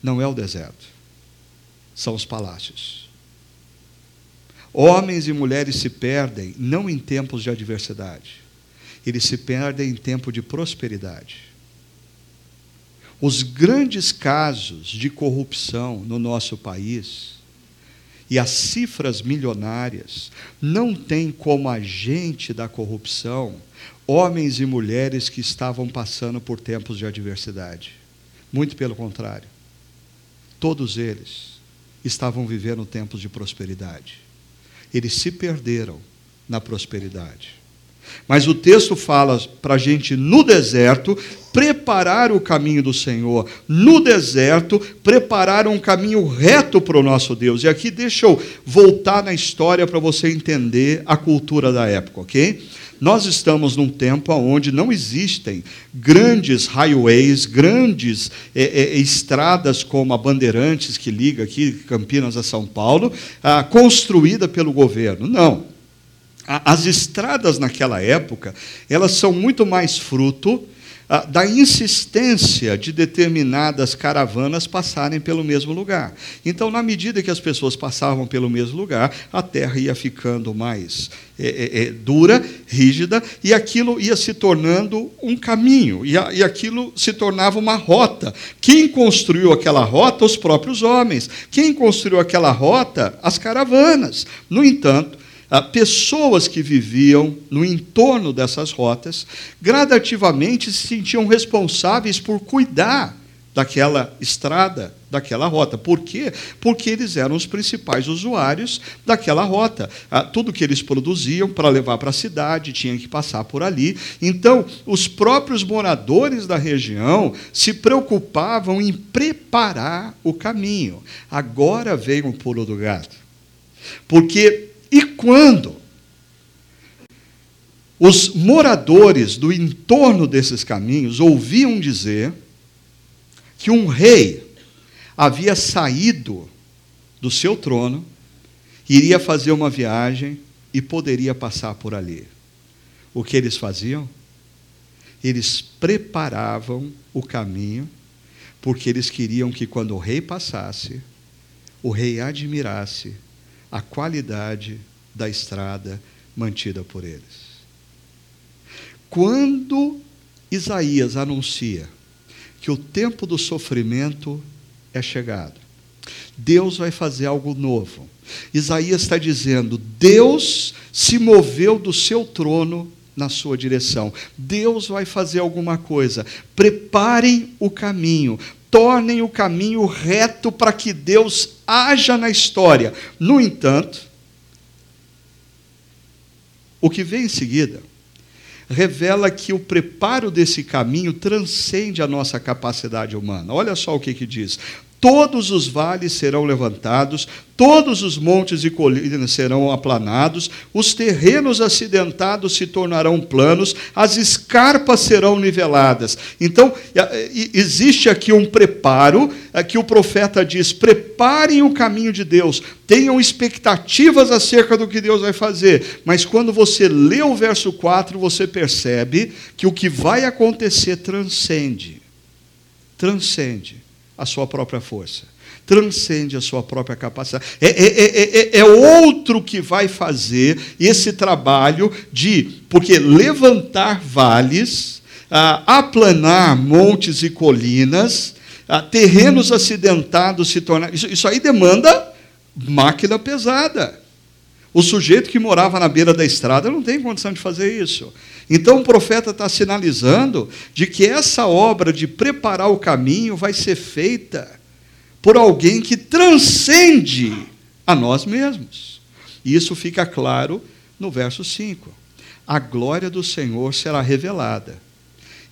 não é o deserto, são os palácios. Homens e mulheres se perdem não em tempos de adversidade, eles se perdem em tempo de prosperidade. Os grandes casos de corrupção no nosso país e as cifras milionárias não têm como agente da corrupção homens e mulheres que estavam passando por tempos de adversidade. Muito pelo contrário. Todos eles estavam vivendo tempos de prosperidade. Eles se perderam na prosperidade. Mas o texto fala para a gente no deserto preparar o caminho do Senhor, no deserto preparar um caminho reto para o nosso Deus. E aqui deixa eu voltar na história para você entender a cultura da época, ok? Nós estamos num tempo onde não existem grandes highways, grandes é, é, estradas como a Bandeirantes, que liga aqui Campinas a São Paulo, ah, construída pelo governo. Não. As estradas naquela época, elas são muito mais fruto da insistência de determinadas caravanas passarem pelo mesmo lugar. Então, na medida que as pessoas passavam pelo mesmo lugar, a terra ia ficando mais é, é, é, dura, rígida, e aquilo ia se tornando um caminho, e, a, e aquilo se tornava uma rota. Quem construiu aquela rota? Os próprios homens. Quem construiu aquela rota? As caravanas. No entanto, pessoas que viviam no entorno dessas rotas gradativamente se sentiam responsáveis por cuidar daquela estrada, daquela rota. Por quê? Porque eles eram os principais usuários daquela rota. Ah, tudo que eles produziam para levar para a cidade tinha que passar por ali. Então, os próprios moradores da região se preocupavam em preparar o caminho. Agora vem o pulo do gato. Porque e quando os moradores do entorno desses caminhos ouviam dizer que um rei havia saído do seu trono, iria fazer uma viagem e poderia passar por ali. O que eles faziam? Eles preparavam o caminho, porque eles queriam que quando o rei passasse, o rei admirasse a qualidade da estrada mantida por eles. Quando Isaías anuncia que o tempo do sofrimento é chegado, Deus vai fazer algo novo. Isaías está dizendo: Deus se moveu do seu trono na sua direção. Deus vai fazer alguma coisa. Preparem o caminho, tornem o caminho reto para que Deus haja na história. No entanto, o que vem em seguida revela que o preparo desse caminho transcende a nossa capacidade humana. Olha só o que, que diz: todos os vales serão levantados, todos os montes e colinas serão aplanados, os terrenos acidentados se tornarão planos, as escarpas serão niveladas. Então, existe aqui um preparo, que o profeta diz: preparem o caminho de Deus, tenham expectativas acerca do que Deus vai fazer. Mas quando você lê o verso 4, você percebe que o que vai acontecer transcende. Transcende a sua própria força, transcende a sua própria capacidade. É, é, é, é, outro que vai fazer esse trabalho de, porque levantar vales, aplanar montes e colinas, terrenos acidentados se tornar. Isso, isso aí demanda máquina pesada. O sujeito que morava na beira da estrada não tem condição de fazer isso. Então o profeta está sinalizando de que essa obra de preparar o caminho vai ser feita por alguém que transcende a nós mesmos. E isso fica claro no verso 5. A glória do Senhor será revelada,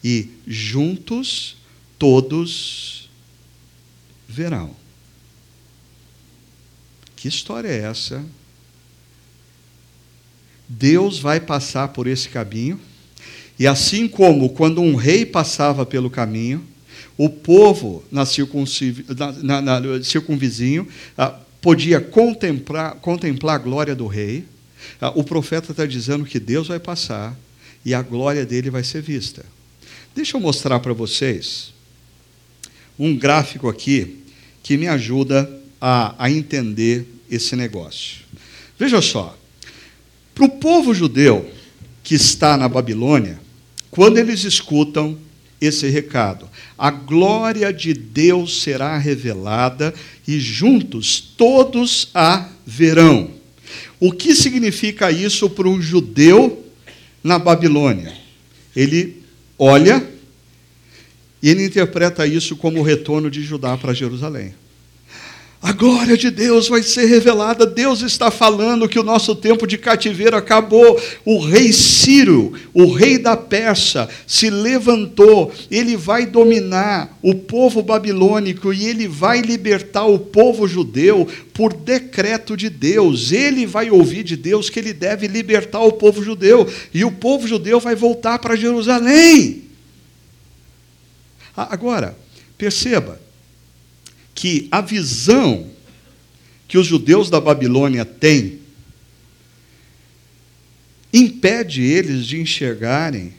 e juntos todos verão. Que história é essa? Deus vai passar por esse caminho, e assim como quando um rei passava pelo caminho, o povo na, na, na, na circunvizinho ah, podia contemplar, contemplar a glória do rei. Ah, o profeta está dizendo que Deus vai passar e a glória dele vai ser vista. Deixa eu mostrar para vocês um gráfico aqui que me ajuda a, a entender esse negócio. Veja só, para o povo judeu que está na Babilônia, quando eles escutam esse recado, a glória de Deus será revelada e juntos todos a verão. O que significa isso para um judeu na Babilônia? Ele olha e ele interpreta isso como o retorno de Judá para Jerusalém. A glória de Deus vai ser revelada. Deus está falando que o nosso tempo de cativeiro acabou. O rei Ciro, o rei da Pérsia, se levantou. Ele vai dominar o povo babilônico e ele vai libertar o povo judeu por decreto de Deus. Ele vai ouvir de Deus que ele deve libertar o povo judeu. E o povo judeu vai voltar para Jerusalém. Agora, perceba que a visão que os judeus da Babilônia têm impede eles de enxergarem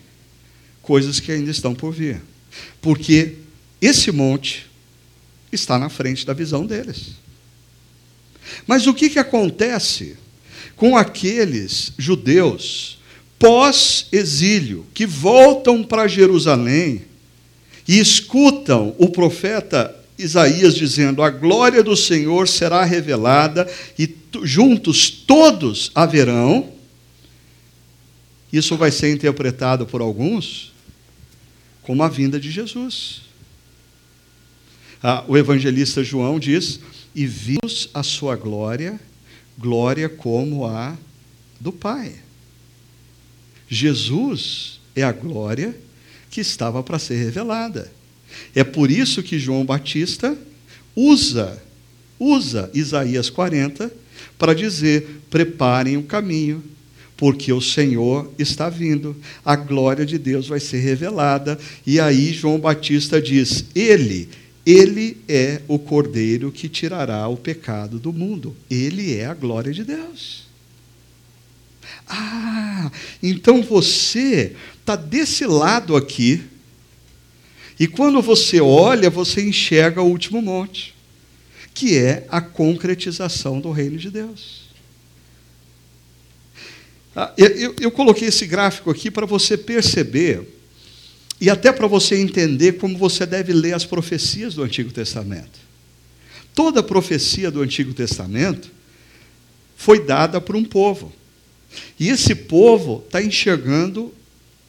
coisas que ainda estão por vir. Porque esse monte está na frente da visão deles. Mas o que, que acontece com aqueles judeus pós-exílio que voltam para Jerusalém e escutam o profeta Isaías dizendo: A glória do Senhor será revelada e juntos todos haverão. Isso vai ser interpretado por alguns como a vinda de Jesus. Ah, o evangelista João diz: E vimos a sua glória, glória como a do Pai. Jesus é a glória que estava para ser revelada. É por isso que João Batista usa, usa Isaías 40 para dizer: preparem o caminho, porque o Senhor está vindo, a glória de Deus vai ser revelada. E aí João Batista diz: Ele, ele é o cordeiro que tirará o pecado do mundo. Ele é a glória de Deus. Ah, então você está desse lado aqui e quando você olha, você enxerga o último monte, que é a concretização do reino de Deus. Ah, eu, coloquei esse gráfico aqui para você perceber e até para você entender como você deve ler as profecias do Antigo Testamento. Toda profecia do Antigo Testamento foi dada por um povo. E esse povo está enxergando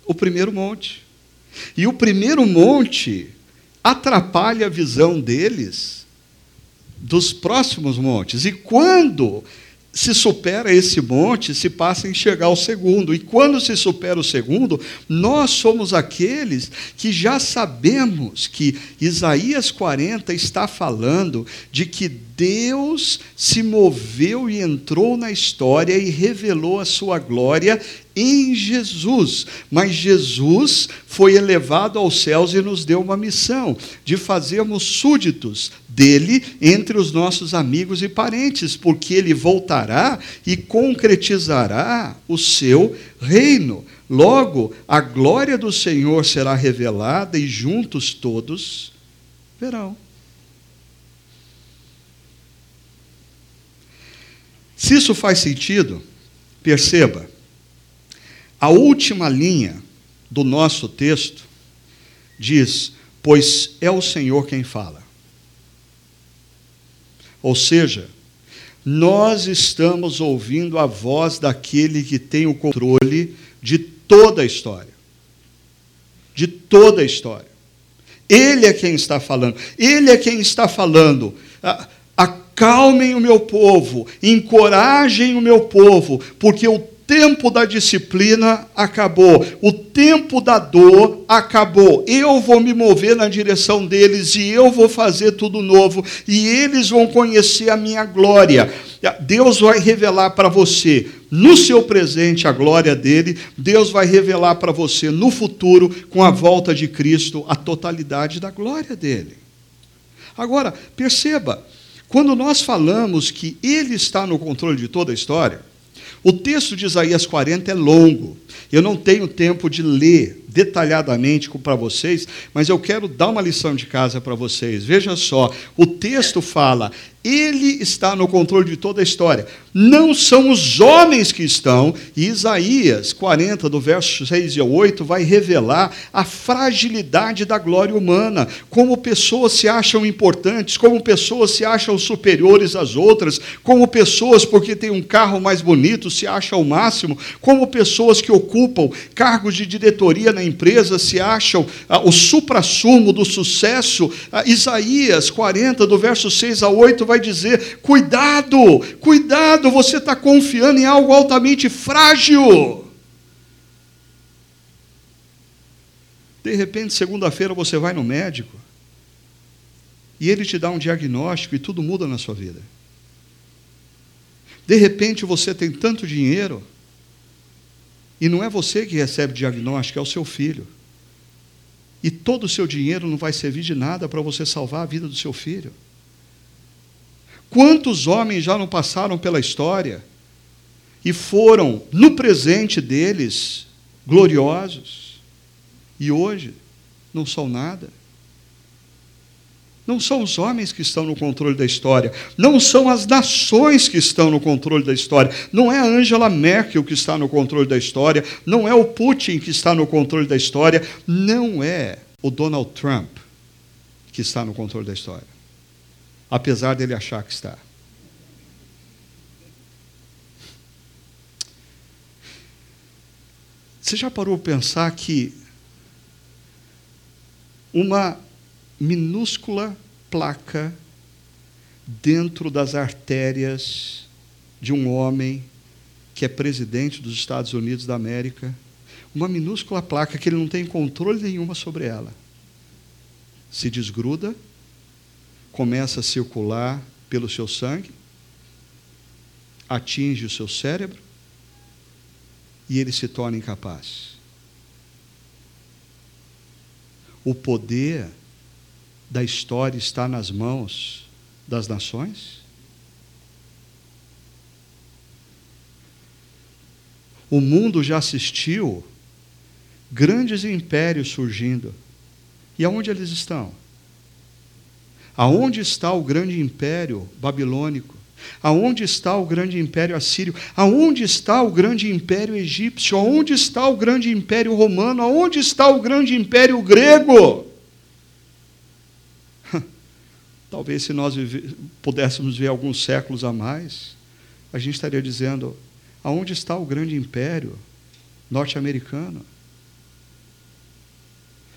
o primeiro monte. E o primeiro monte atrapalha a visão deles dos próximos montes. E quando se supera esse monte, se passa a enxergar o segundo. E quando se supera o segundo, nós somos aqueles que já sabemos que Isaías 40 está falando de que Deus se moveu e entrou na história e revelou a sua glória em Jesus. Mas Jesus foi elevado aos céus e nos deu uma missão de fazermos súditos dele entre os nossos amigos e parentes, porque ele voltará e concretizará o seu reino. Logo, a glória do Senhor será revelada e juntos todos verão. Se isso faz sentido, perceba, a última linha do nosso texto diz: Pois é o Senhor quem fala. Ou seja, nós estamos ouvindo a voz daquele que tem o controle de toda a história. De toda a história. Ele é quem está falando. Ele é quem está falando acalmem o meu povo, encorajem o meu povo, porque o tempo da disciplina acabou, o tempo da dor acabou. Eu vou me mover na direção deles e eu vou fazer tudo novo e eles vão conhecer a minha glória. Deus vai revelar para você no seu presente a glória dele, Deus vai revelar para você no futuro, com a volta de Cristo, a totalidade da glória dele. Agora, perceba, quando nós falamos que ele está no controle de toda a história, o texto de Isaías 40 é longo. Eu não tenho tempo de ler detalhadamente para vocês, mas eu quero dar uma lição de casa para vocês. Veja só, o texto fala: ele está no controle de toda a história. Não são os homens que estão, e Isaías 40, do verso 6 e 8, vai revelar a fragilidade da glória humana, como pessoas se acham importantes, como pessoas se acham superiores às outras, como pessoas, porque tem um carro mais bonito, se acham o máximo, como pessoas que ocupam cargos de diretoria na empresa se acham ah, o supra-sumo do sucesso. Ah, Isaías 40, do verso 6 a 8, vai dizer: cuidado, cuidado, você está confiando em algo altamente frágil. De repente, segunda-feira, você vai no médico e ele te dá um diagnóstico e tudo muda na sua vida. De repente, você tem tanto dinheiro e não é você que recebe o diagnóstico, é o seu filho. E todo o seu dinheiro não vai servir de nada para você salvar a vida do seu filho. Quantos homens já não passaram pela história e foram, no presente deles, gloriosos, e hoje não são nada? Não são os homens que estão no controle da história, não são as nações que estão no controle da história, não é a Angela Merkel que está no controle da história, não é o Putin que está no controle da história, não é o Donald Trump que está no controle da história, apesar dele achar que está. Você já parou para pensar que uma minúscula placa dentro das artérias de um homem que é presidente dos Estados Unidos da América, uma minúscula placa que ele não tem controle nenhuma sobre ela. Se desgruda, começa a circular pelo seu sangue, atinge o seu cérebro e ele se torna incapaz. O poder da história está nas mãos das nações? O mundo já assistiu grandes impérios surgindo. E aonde eles estão? Aonde está o grande império babilônico? Aonde está o grande império assírio? Aonde está o grande império egípcio? Aonde está o grande império romano? Aonde está o grande império grego? Talvez se nós pudéssemos ver alguns séculos a mais, a gente estaria dizendo: aonde está o grande império norte-americano?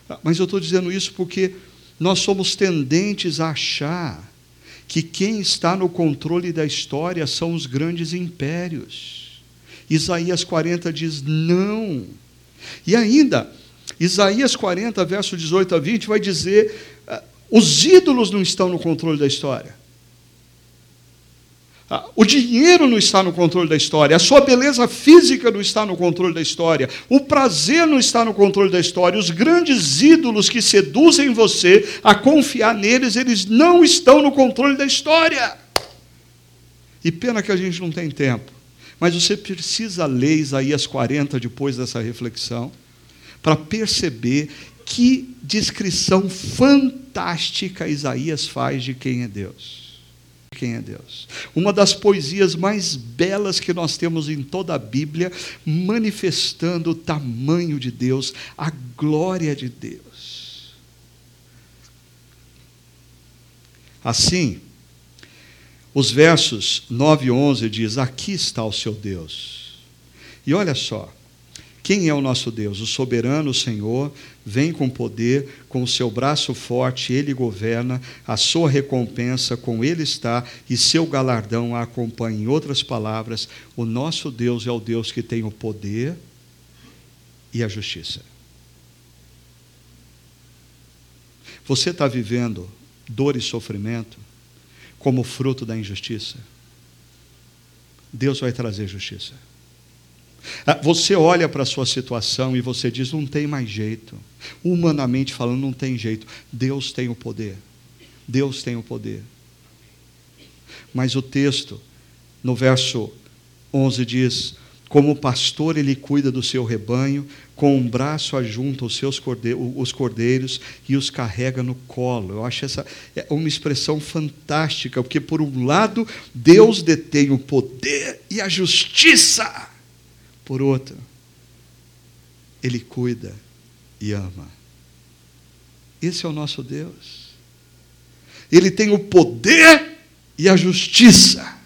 Ah, mas eu estou dizendo isso porque nós somos tendentes a achar que quem está no controle da história são os grandes impérios. Isaías 40 diz: não. E ainda, Isaías 40, verso 18 a 20, vai dizer os ídolos não estão no controle da história. Ah, o dinheiro não está no controle da história, a sua beleza física não está no controle da história, o prazer não está no controle da história, os grandes ídolos que seduzem você a confiar neles, eles não estão no controle da história. E pena que a gente não tem tempo, mas você precisa ler Isaías 40 depois dessa reflexão, para perceber que descrição fantástica Isaías faz de quem é Deus. Quem é Deus? Uma das poesias mais belas que nós temos em toda a Bíblia, manifestando o tamanho de Deus, a glória de Deus. Assim, os versos 9 e 11 diz: Aqui está o seu Deus. E olha só, Quem é o nosso Deus? O soberano Senhor vem com poder, com o seu braço forte, ele governa, a sua recompensa com ele está e seu galardão a acompanha. Em outras palavras, o nosso Deus é o Deus que tem o poder e a justiça. Você está vivendo dor e sofrimento como fruto da injustiça? Deus vai trazer justiça. Ah, você olha para a sua situação e você diz: não tem mais jeito. Humanamente falando, não tem jeito. Deus tem o poder. Deus tem o poder. Mas o texto, no verso 11, diz: Como pastor, ele cuida do seu rebanho, com um braço ajunta os seus cordeiros, os cordeiros e os carrega no colo. Eu acho essa é uma expressão fantástica, porque, por um lado, Deus detém o poder e a justiça por outro, Ele cuida e ama. Esse é o nosso Deus. Ele tem o poder e a justiça.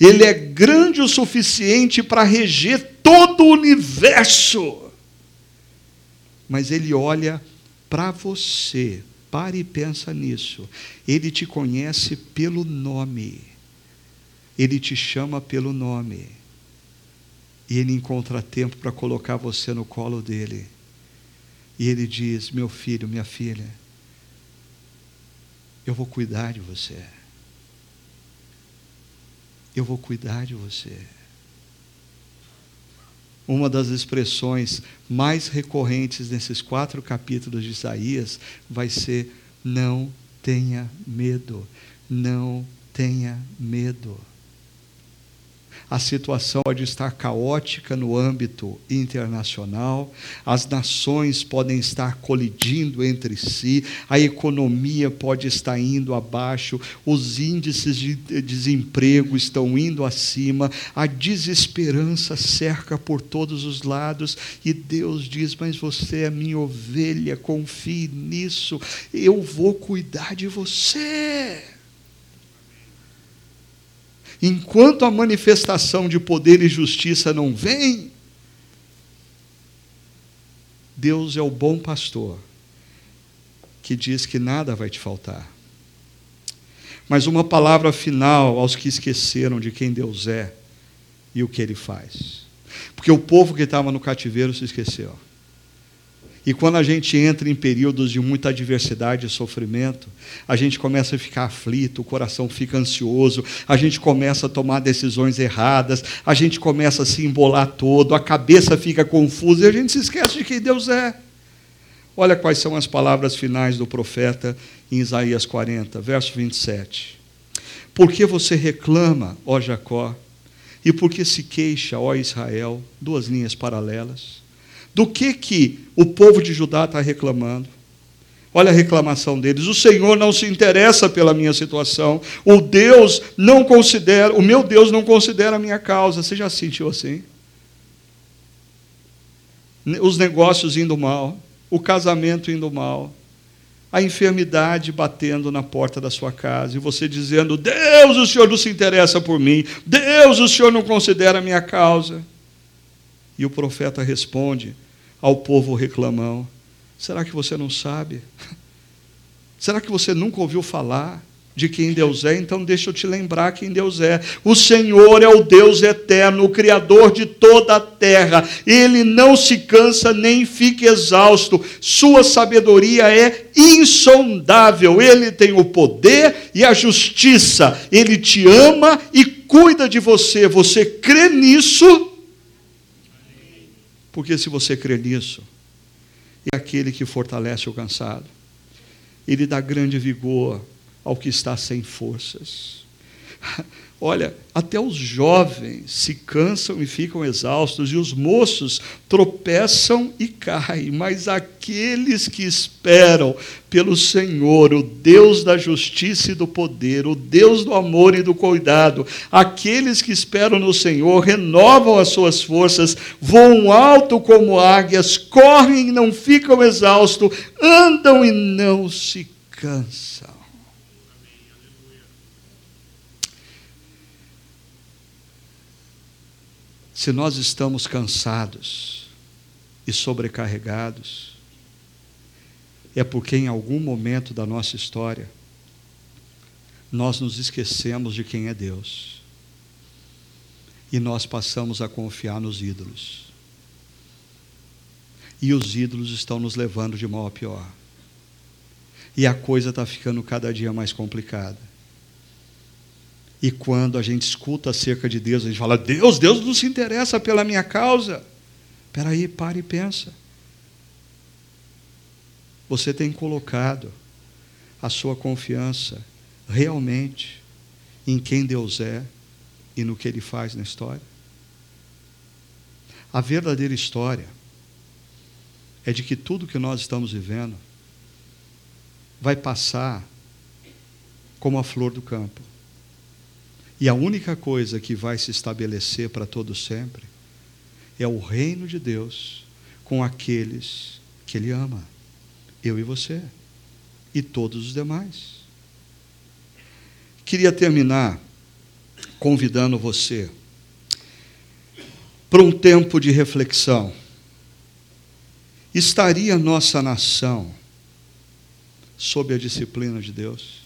Ele é grande o suficiente para reger todo o universo. Mas ele olha para você, pare e pensa nisso. Ele te conhece pelo nome. Ele te chama pelo nome. E ele encontra tempo para colocar você no colo dele. E ele diz: Meu filho, minha filha, eu vou cuidar de você. Eu vou cuidar de você. Uma das expressões mais recorrentes nesses quatro capítulos de Isaías vai ser: Não tenha medo, não tenha medo a situação pode estar caótica no âmbito internacional, as nações podem estar colidindo entre si, a economia pode estar indo abaixo, os índices de desemprego estão indo acima, a desesperança cerca por todos os lados e Deus diz: Mas você é minha ovelha, confie nisso, eu vou cuidar de você. Enquanto a manifestação de poder e justiça não vem, Deus é o bom pastor que diz que nada vai te faltar. Mas uma palavra final aos que esqueceram de quem Deus é e o que ele faz. Porque o povo que estava no cativeiro se esqueceu. E quando a gente entra em períodos de muita adversidade e sofrimento, a gente começa a ficar aflito, o coração fica ansioso, a gente começa a tomar decisões erradas, a gente começa a se embolar todo, a cabeça fica confusa e a gente se esquece de quem Deus é. Olha quais são as palavras finais do profeta em Isaías 40, verso 27. Por que você reclama, ó Jacó, e por que se queixa, ó Israel? Duas linhas paralelas. Do que, que o povo de Judá está reclamando? Olha a reclamação deles. O Senhor não se interessa pela minha situação. O Deus não considera, o meu Deus não considera a minha causa. Você já se sentiu assim? Os negócios indo mal, o casamento indo mal, a enfermidade batendo na porta da sua casa e você dizendo: Deus, o Senhor não se interessa por mim. Deus, o Senhor não considera a minha causa. E o profeta responde ao povo reclamão: Será que você não sabe? Será que você nunca ouviu falar de quem Deus é? Então deixa eu te lembrar quem Deus é. O Senhor é o Deus eterno, o Criador de toda a terra. Ele não se cansa nem fica exausto. Sua sabedoria é insondável. Ele tem o poder e a justiça. Ele te ama e cuida de você. Você crê nisso? Porque se você crê nisso, é aquele que fortalece o cansado. Ele dá grande vigor ao que está sem forças. Olha, até os jovens se cansam e ficam exaustos, e os moços tropeçam e caem, mas aqueles que esperam pelo Senhor, o Deus da justiça e do poder, o Deus do amor e do cuidado, aqueles que esperam no Senhor renovam as suas forças, voam alto como águias, correm e não ficam exaustos, andam e não se cansam. Se nós estamos cansados e sobrecarregados, é porque em algum momento da nossa história nós nos esquecemos de quem é Deus e nós passamos a confiar nos ídolos. E os ídolos estão nos levando de mal a pior. E a coisa está ficando cada dia mais complicada. E quando a gente escuta acerca de Deus, a gente fala: Deus, Deus não se interessa pela minha causa. Espera aí, pare e pensa. Você tem colocado a sua confiança realmente em quem Deus é e no que Ele faz na história? A verdadeira história é de que tudo que nós estamos vivendo vai passar como a flor do campo. E a única coisa que vai se estabelecer para todo sempre é o reino de Deus com aqueles que Ele ama, eu e você, e todos os demais. Queria terminar convidando você para um tempo de reflexão. Estaria nossa nação sob a disciplina de Deus?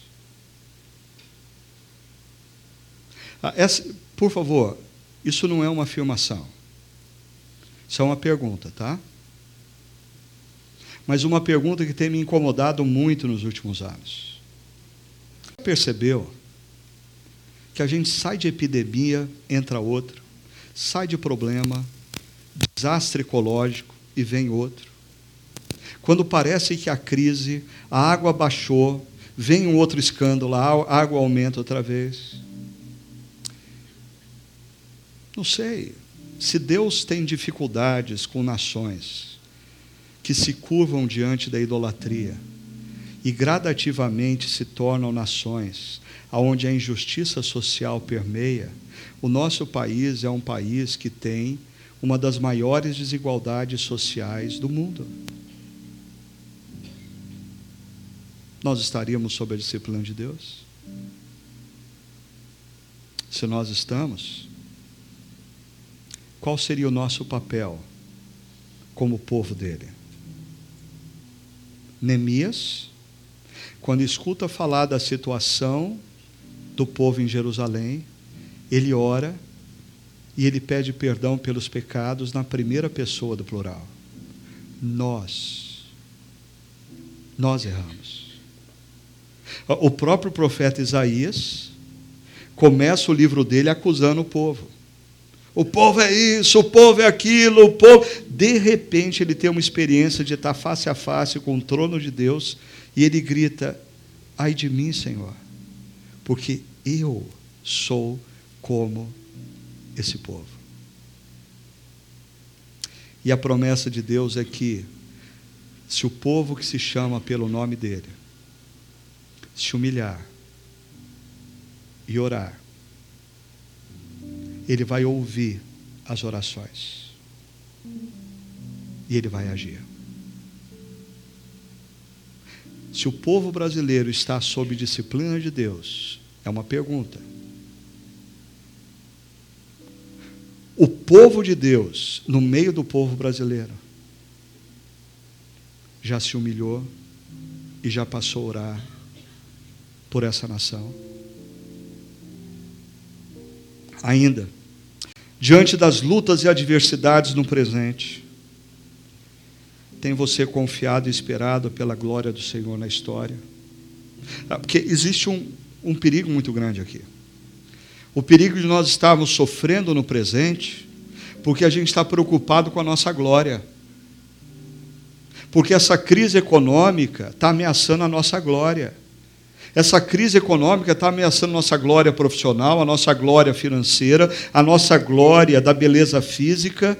Ah, essa, por favor, isso não é uma afirmação. Isso é uma pergunta, tá? Mas uma pergunta que tem me incomodado muito nos últimos anos. Percebeu que a gente sai de epidemia, entra outra, sai de problema, desastre ecológico e vem outro. Quando parece que a crise, a água baixou, vem um outro escândalo, a água aumenta outra vez. Não sei. Se Deus tem dificuldades com nações que se curvam diante da idolatria e gradativamente se tornam nações onde a injustiça social permeia, o nosso país é um país que tem uma das maiores desigualdades sociais do mundo. Nós estaríamos sob a disciplina de Deus? Se nós estamos, qual seria o nosso papel como povo dele? Neemias, quando escuta falar da situação do povo em Jerusalém, ele ora e ele pede perdão pelos pecados na primeira pessoa do plural. Nós. Nós erramos. O próprio profeta Isaías começa o livro dele acusando o povo. O povo é isso, o povo é aquilo, o povo. De repente ele tem uma experiência de estar face a face com o trono de Deus e ele grita: Ai de mim, Senhor, porque eu sou como esse povo. E a promessa de Deus é que, se o povo que se chama pelo nome dele se humilhar e orar, ele vai ouvir as orações e ele vai agir. Se o povo brasileiro está sob disciplina de Deus, é uma pergunta. O povo de Deus, no meio do povo brasileiro, já se humilhou e já passou a orar por essa nação. Ainda, diante das lutas e adversidades no presente, tem você confiado e esperado pela glória do Senhor na história? Ah, porque existe um, um perigo muito grande aqui. O perigo de nós estarmos sofrendo no presente, porque a gente está preocupado com a nossa glória. Porque essa crise econômica está ameaçando a nossa glória. Essa crise econômica está ameaçando nossa glória profissional, a nossa glória financeira, a nossa glória da beleza física.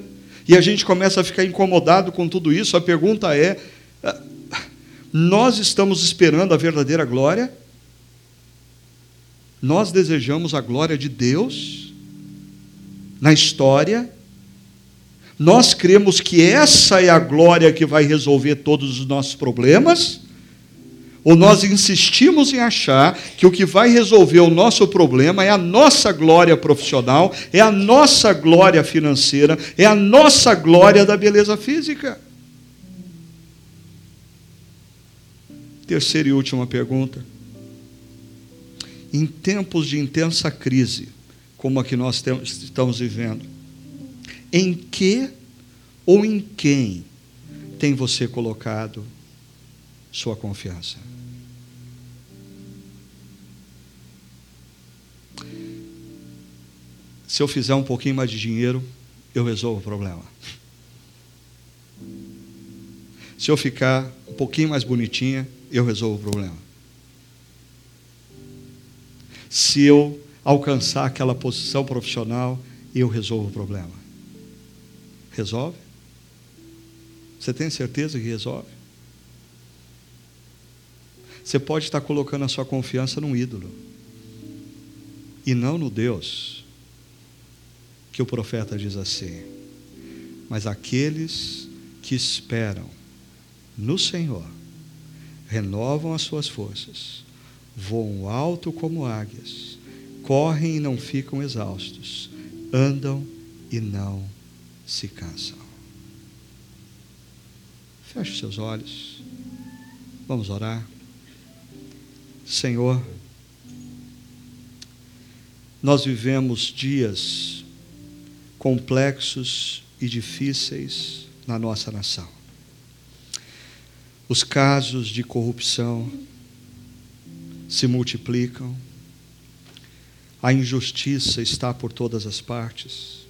E a gente começa a ficar incomodado com tudo isso. A pergunta é: ah, nós estamos esperando a verdadeira glória? Nós desejamos a glória de Deus na história? Nós cremos que essa é a glória que vai resolver todos os nossos problemas? Ou nós insistimos em achar que o que vai resolver o nosso problema é a nossa glória profissional, é a nossa glória financeira, é a nossa glória da beleza física. Terceira e última pergunta. Em tempos de intensa crise, como a que nós estamos vivendo, em que ou em quem tem você colocado sua confiança? Se eu fizer um pouquinho mais de dinheiro, eu resolvo o problema. Se eu ficar um pouquinho mais bonitinha, eu resolvo o problema. Se eu alcançar aquela posição profissional, eu resolvo o problema. Resolve? Você tem certeza que resolve? Você pode estar colocando a sua confiança num ídolo e não no Deus, que o profeta diz assim: Mas aqueles que esperam no Senhor renovam as suas forças, voam alto como águias, correm e não ficam exaustos, andam e não se cansam. Feche seus olhos. Vamos orar. Senhor, nós vivemos dias complexos e difíceis na nossa nação. Os casos de corrupção se multiplicam, a injustiça está por todas as partes,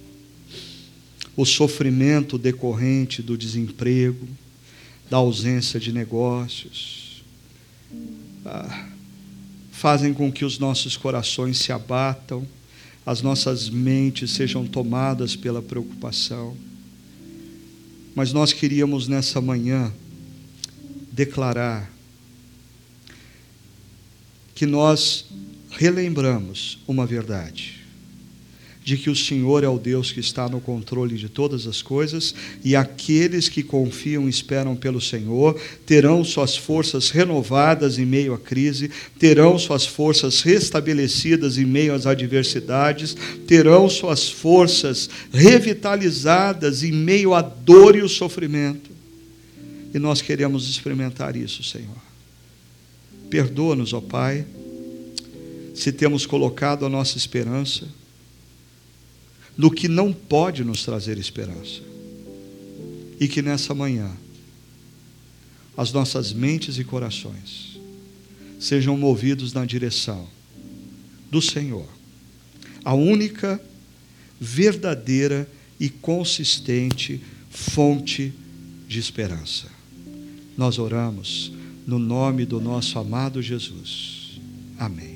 o sofrimento decorrente do desemprego, da ausência de negócios, ah, fazem com que os nossos corações se abatam, as nossas mentes sejam tomadas pela preocupação. Mas nós queríamos nessa manhã declarar que nós relembramos uma verdade de que o Senhor é o Deus que está no controle de todas as coisas, e aqueles que confiam e esperam pelo Senhor terão suas forças renovadas em meio à crise, terão suas forças restabelecidas em meio às adversidades, terão suas forças revitalizadas em meio à dor e o sofrimento. E nós queremos experimentar isso, Senhor. Perdoa-nos, ó Pai, se temos colocado a nossa esperança no que não pode nos trazer esperança. E que nessa manhã, as nossas mentes e corações sejam movidos na direção do Senhor, a única, verdadeira e consistente fonte de esperança. Nós oramos no nome do nosso amado Jesus. Amém.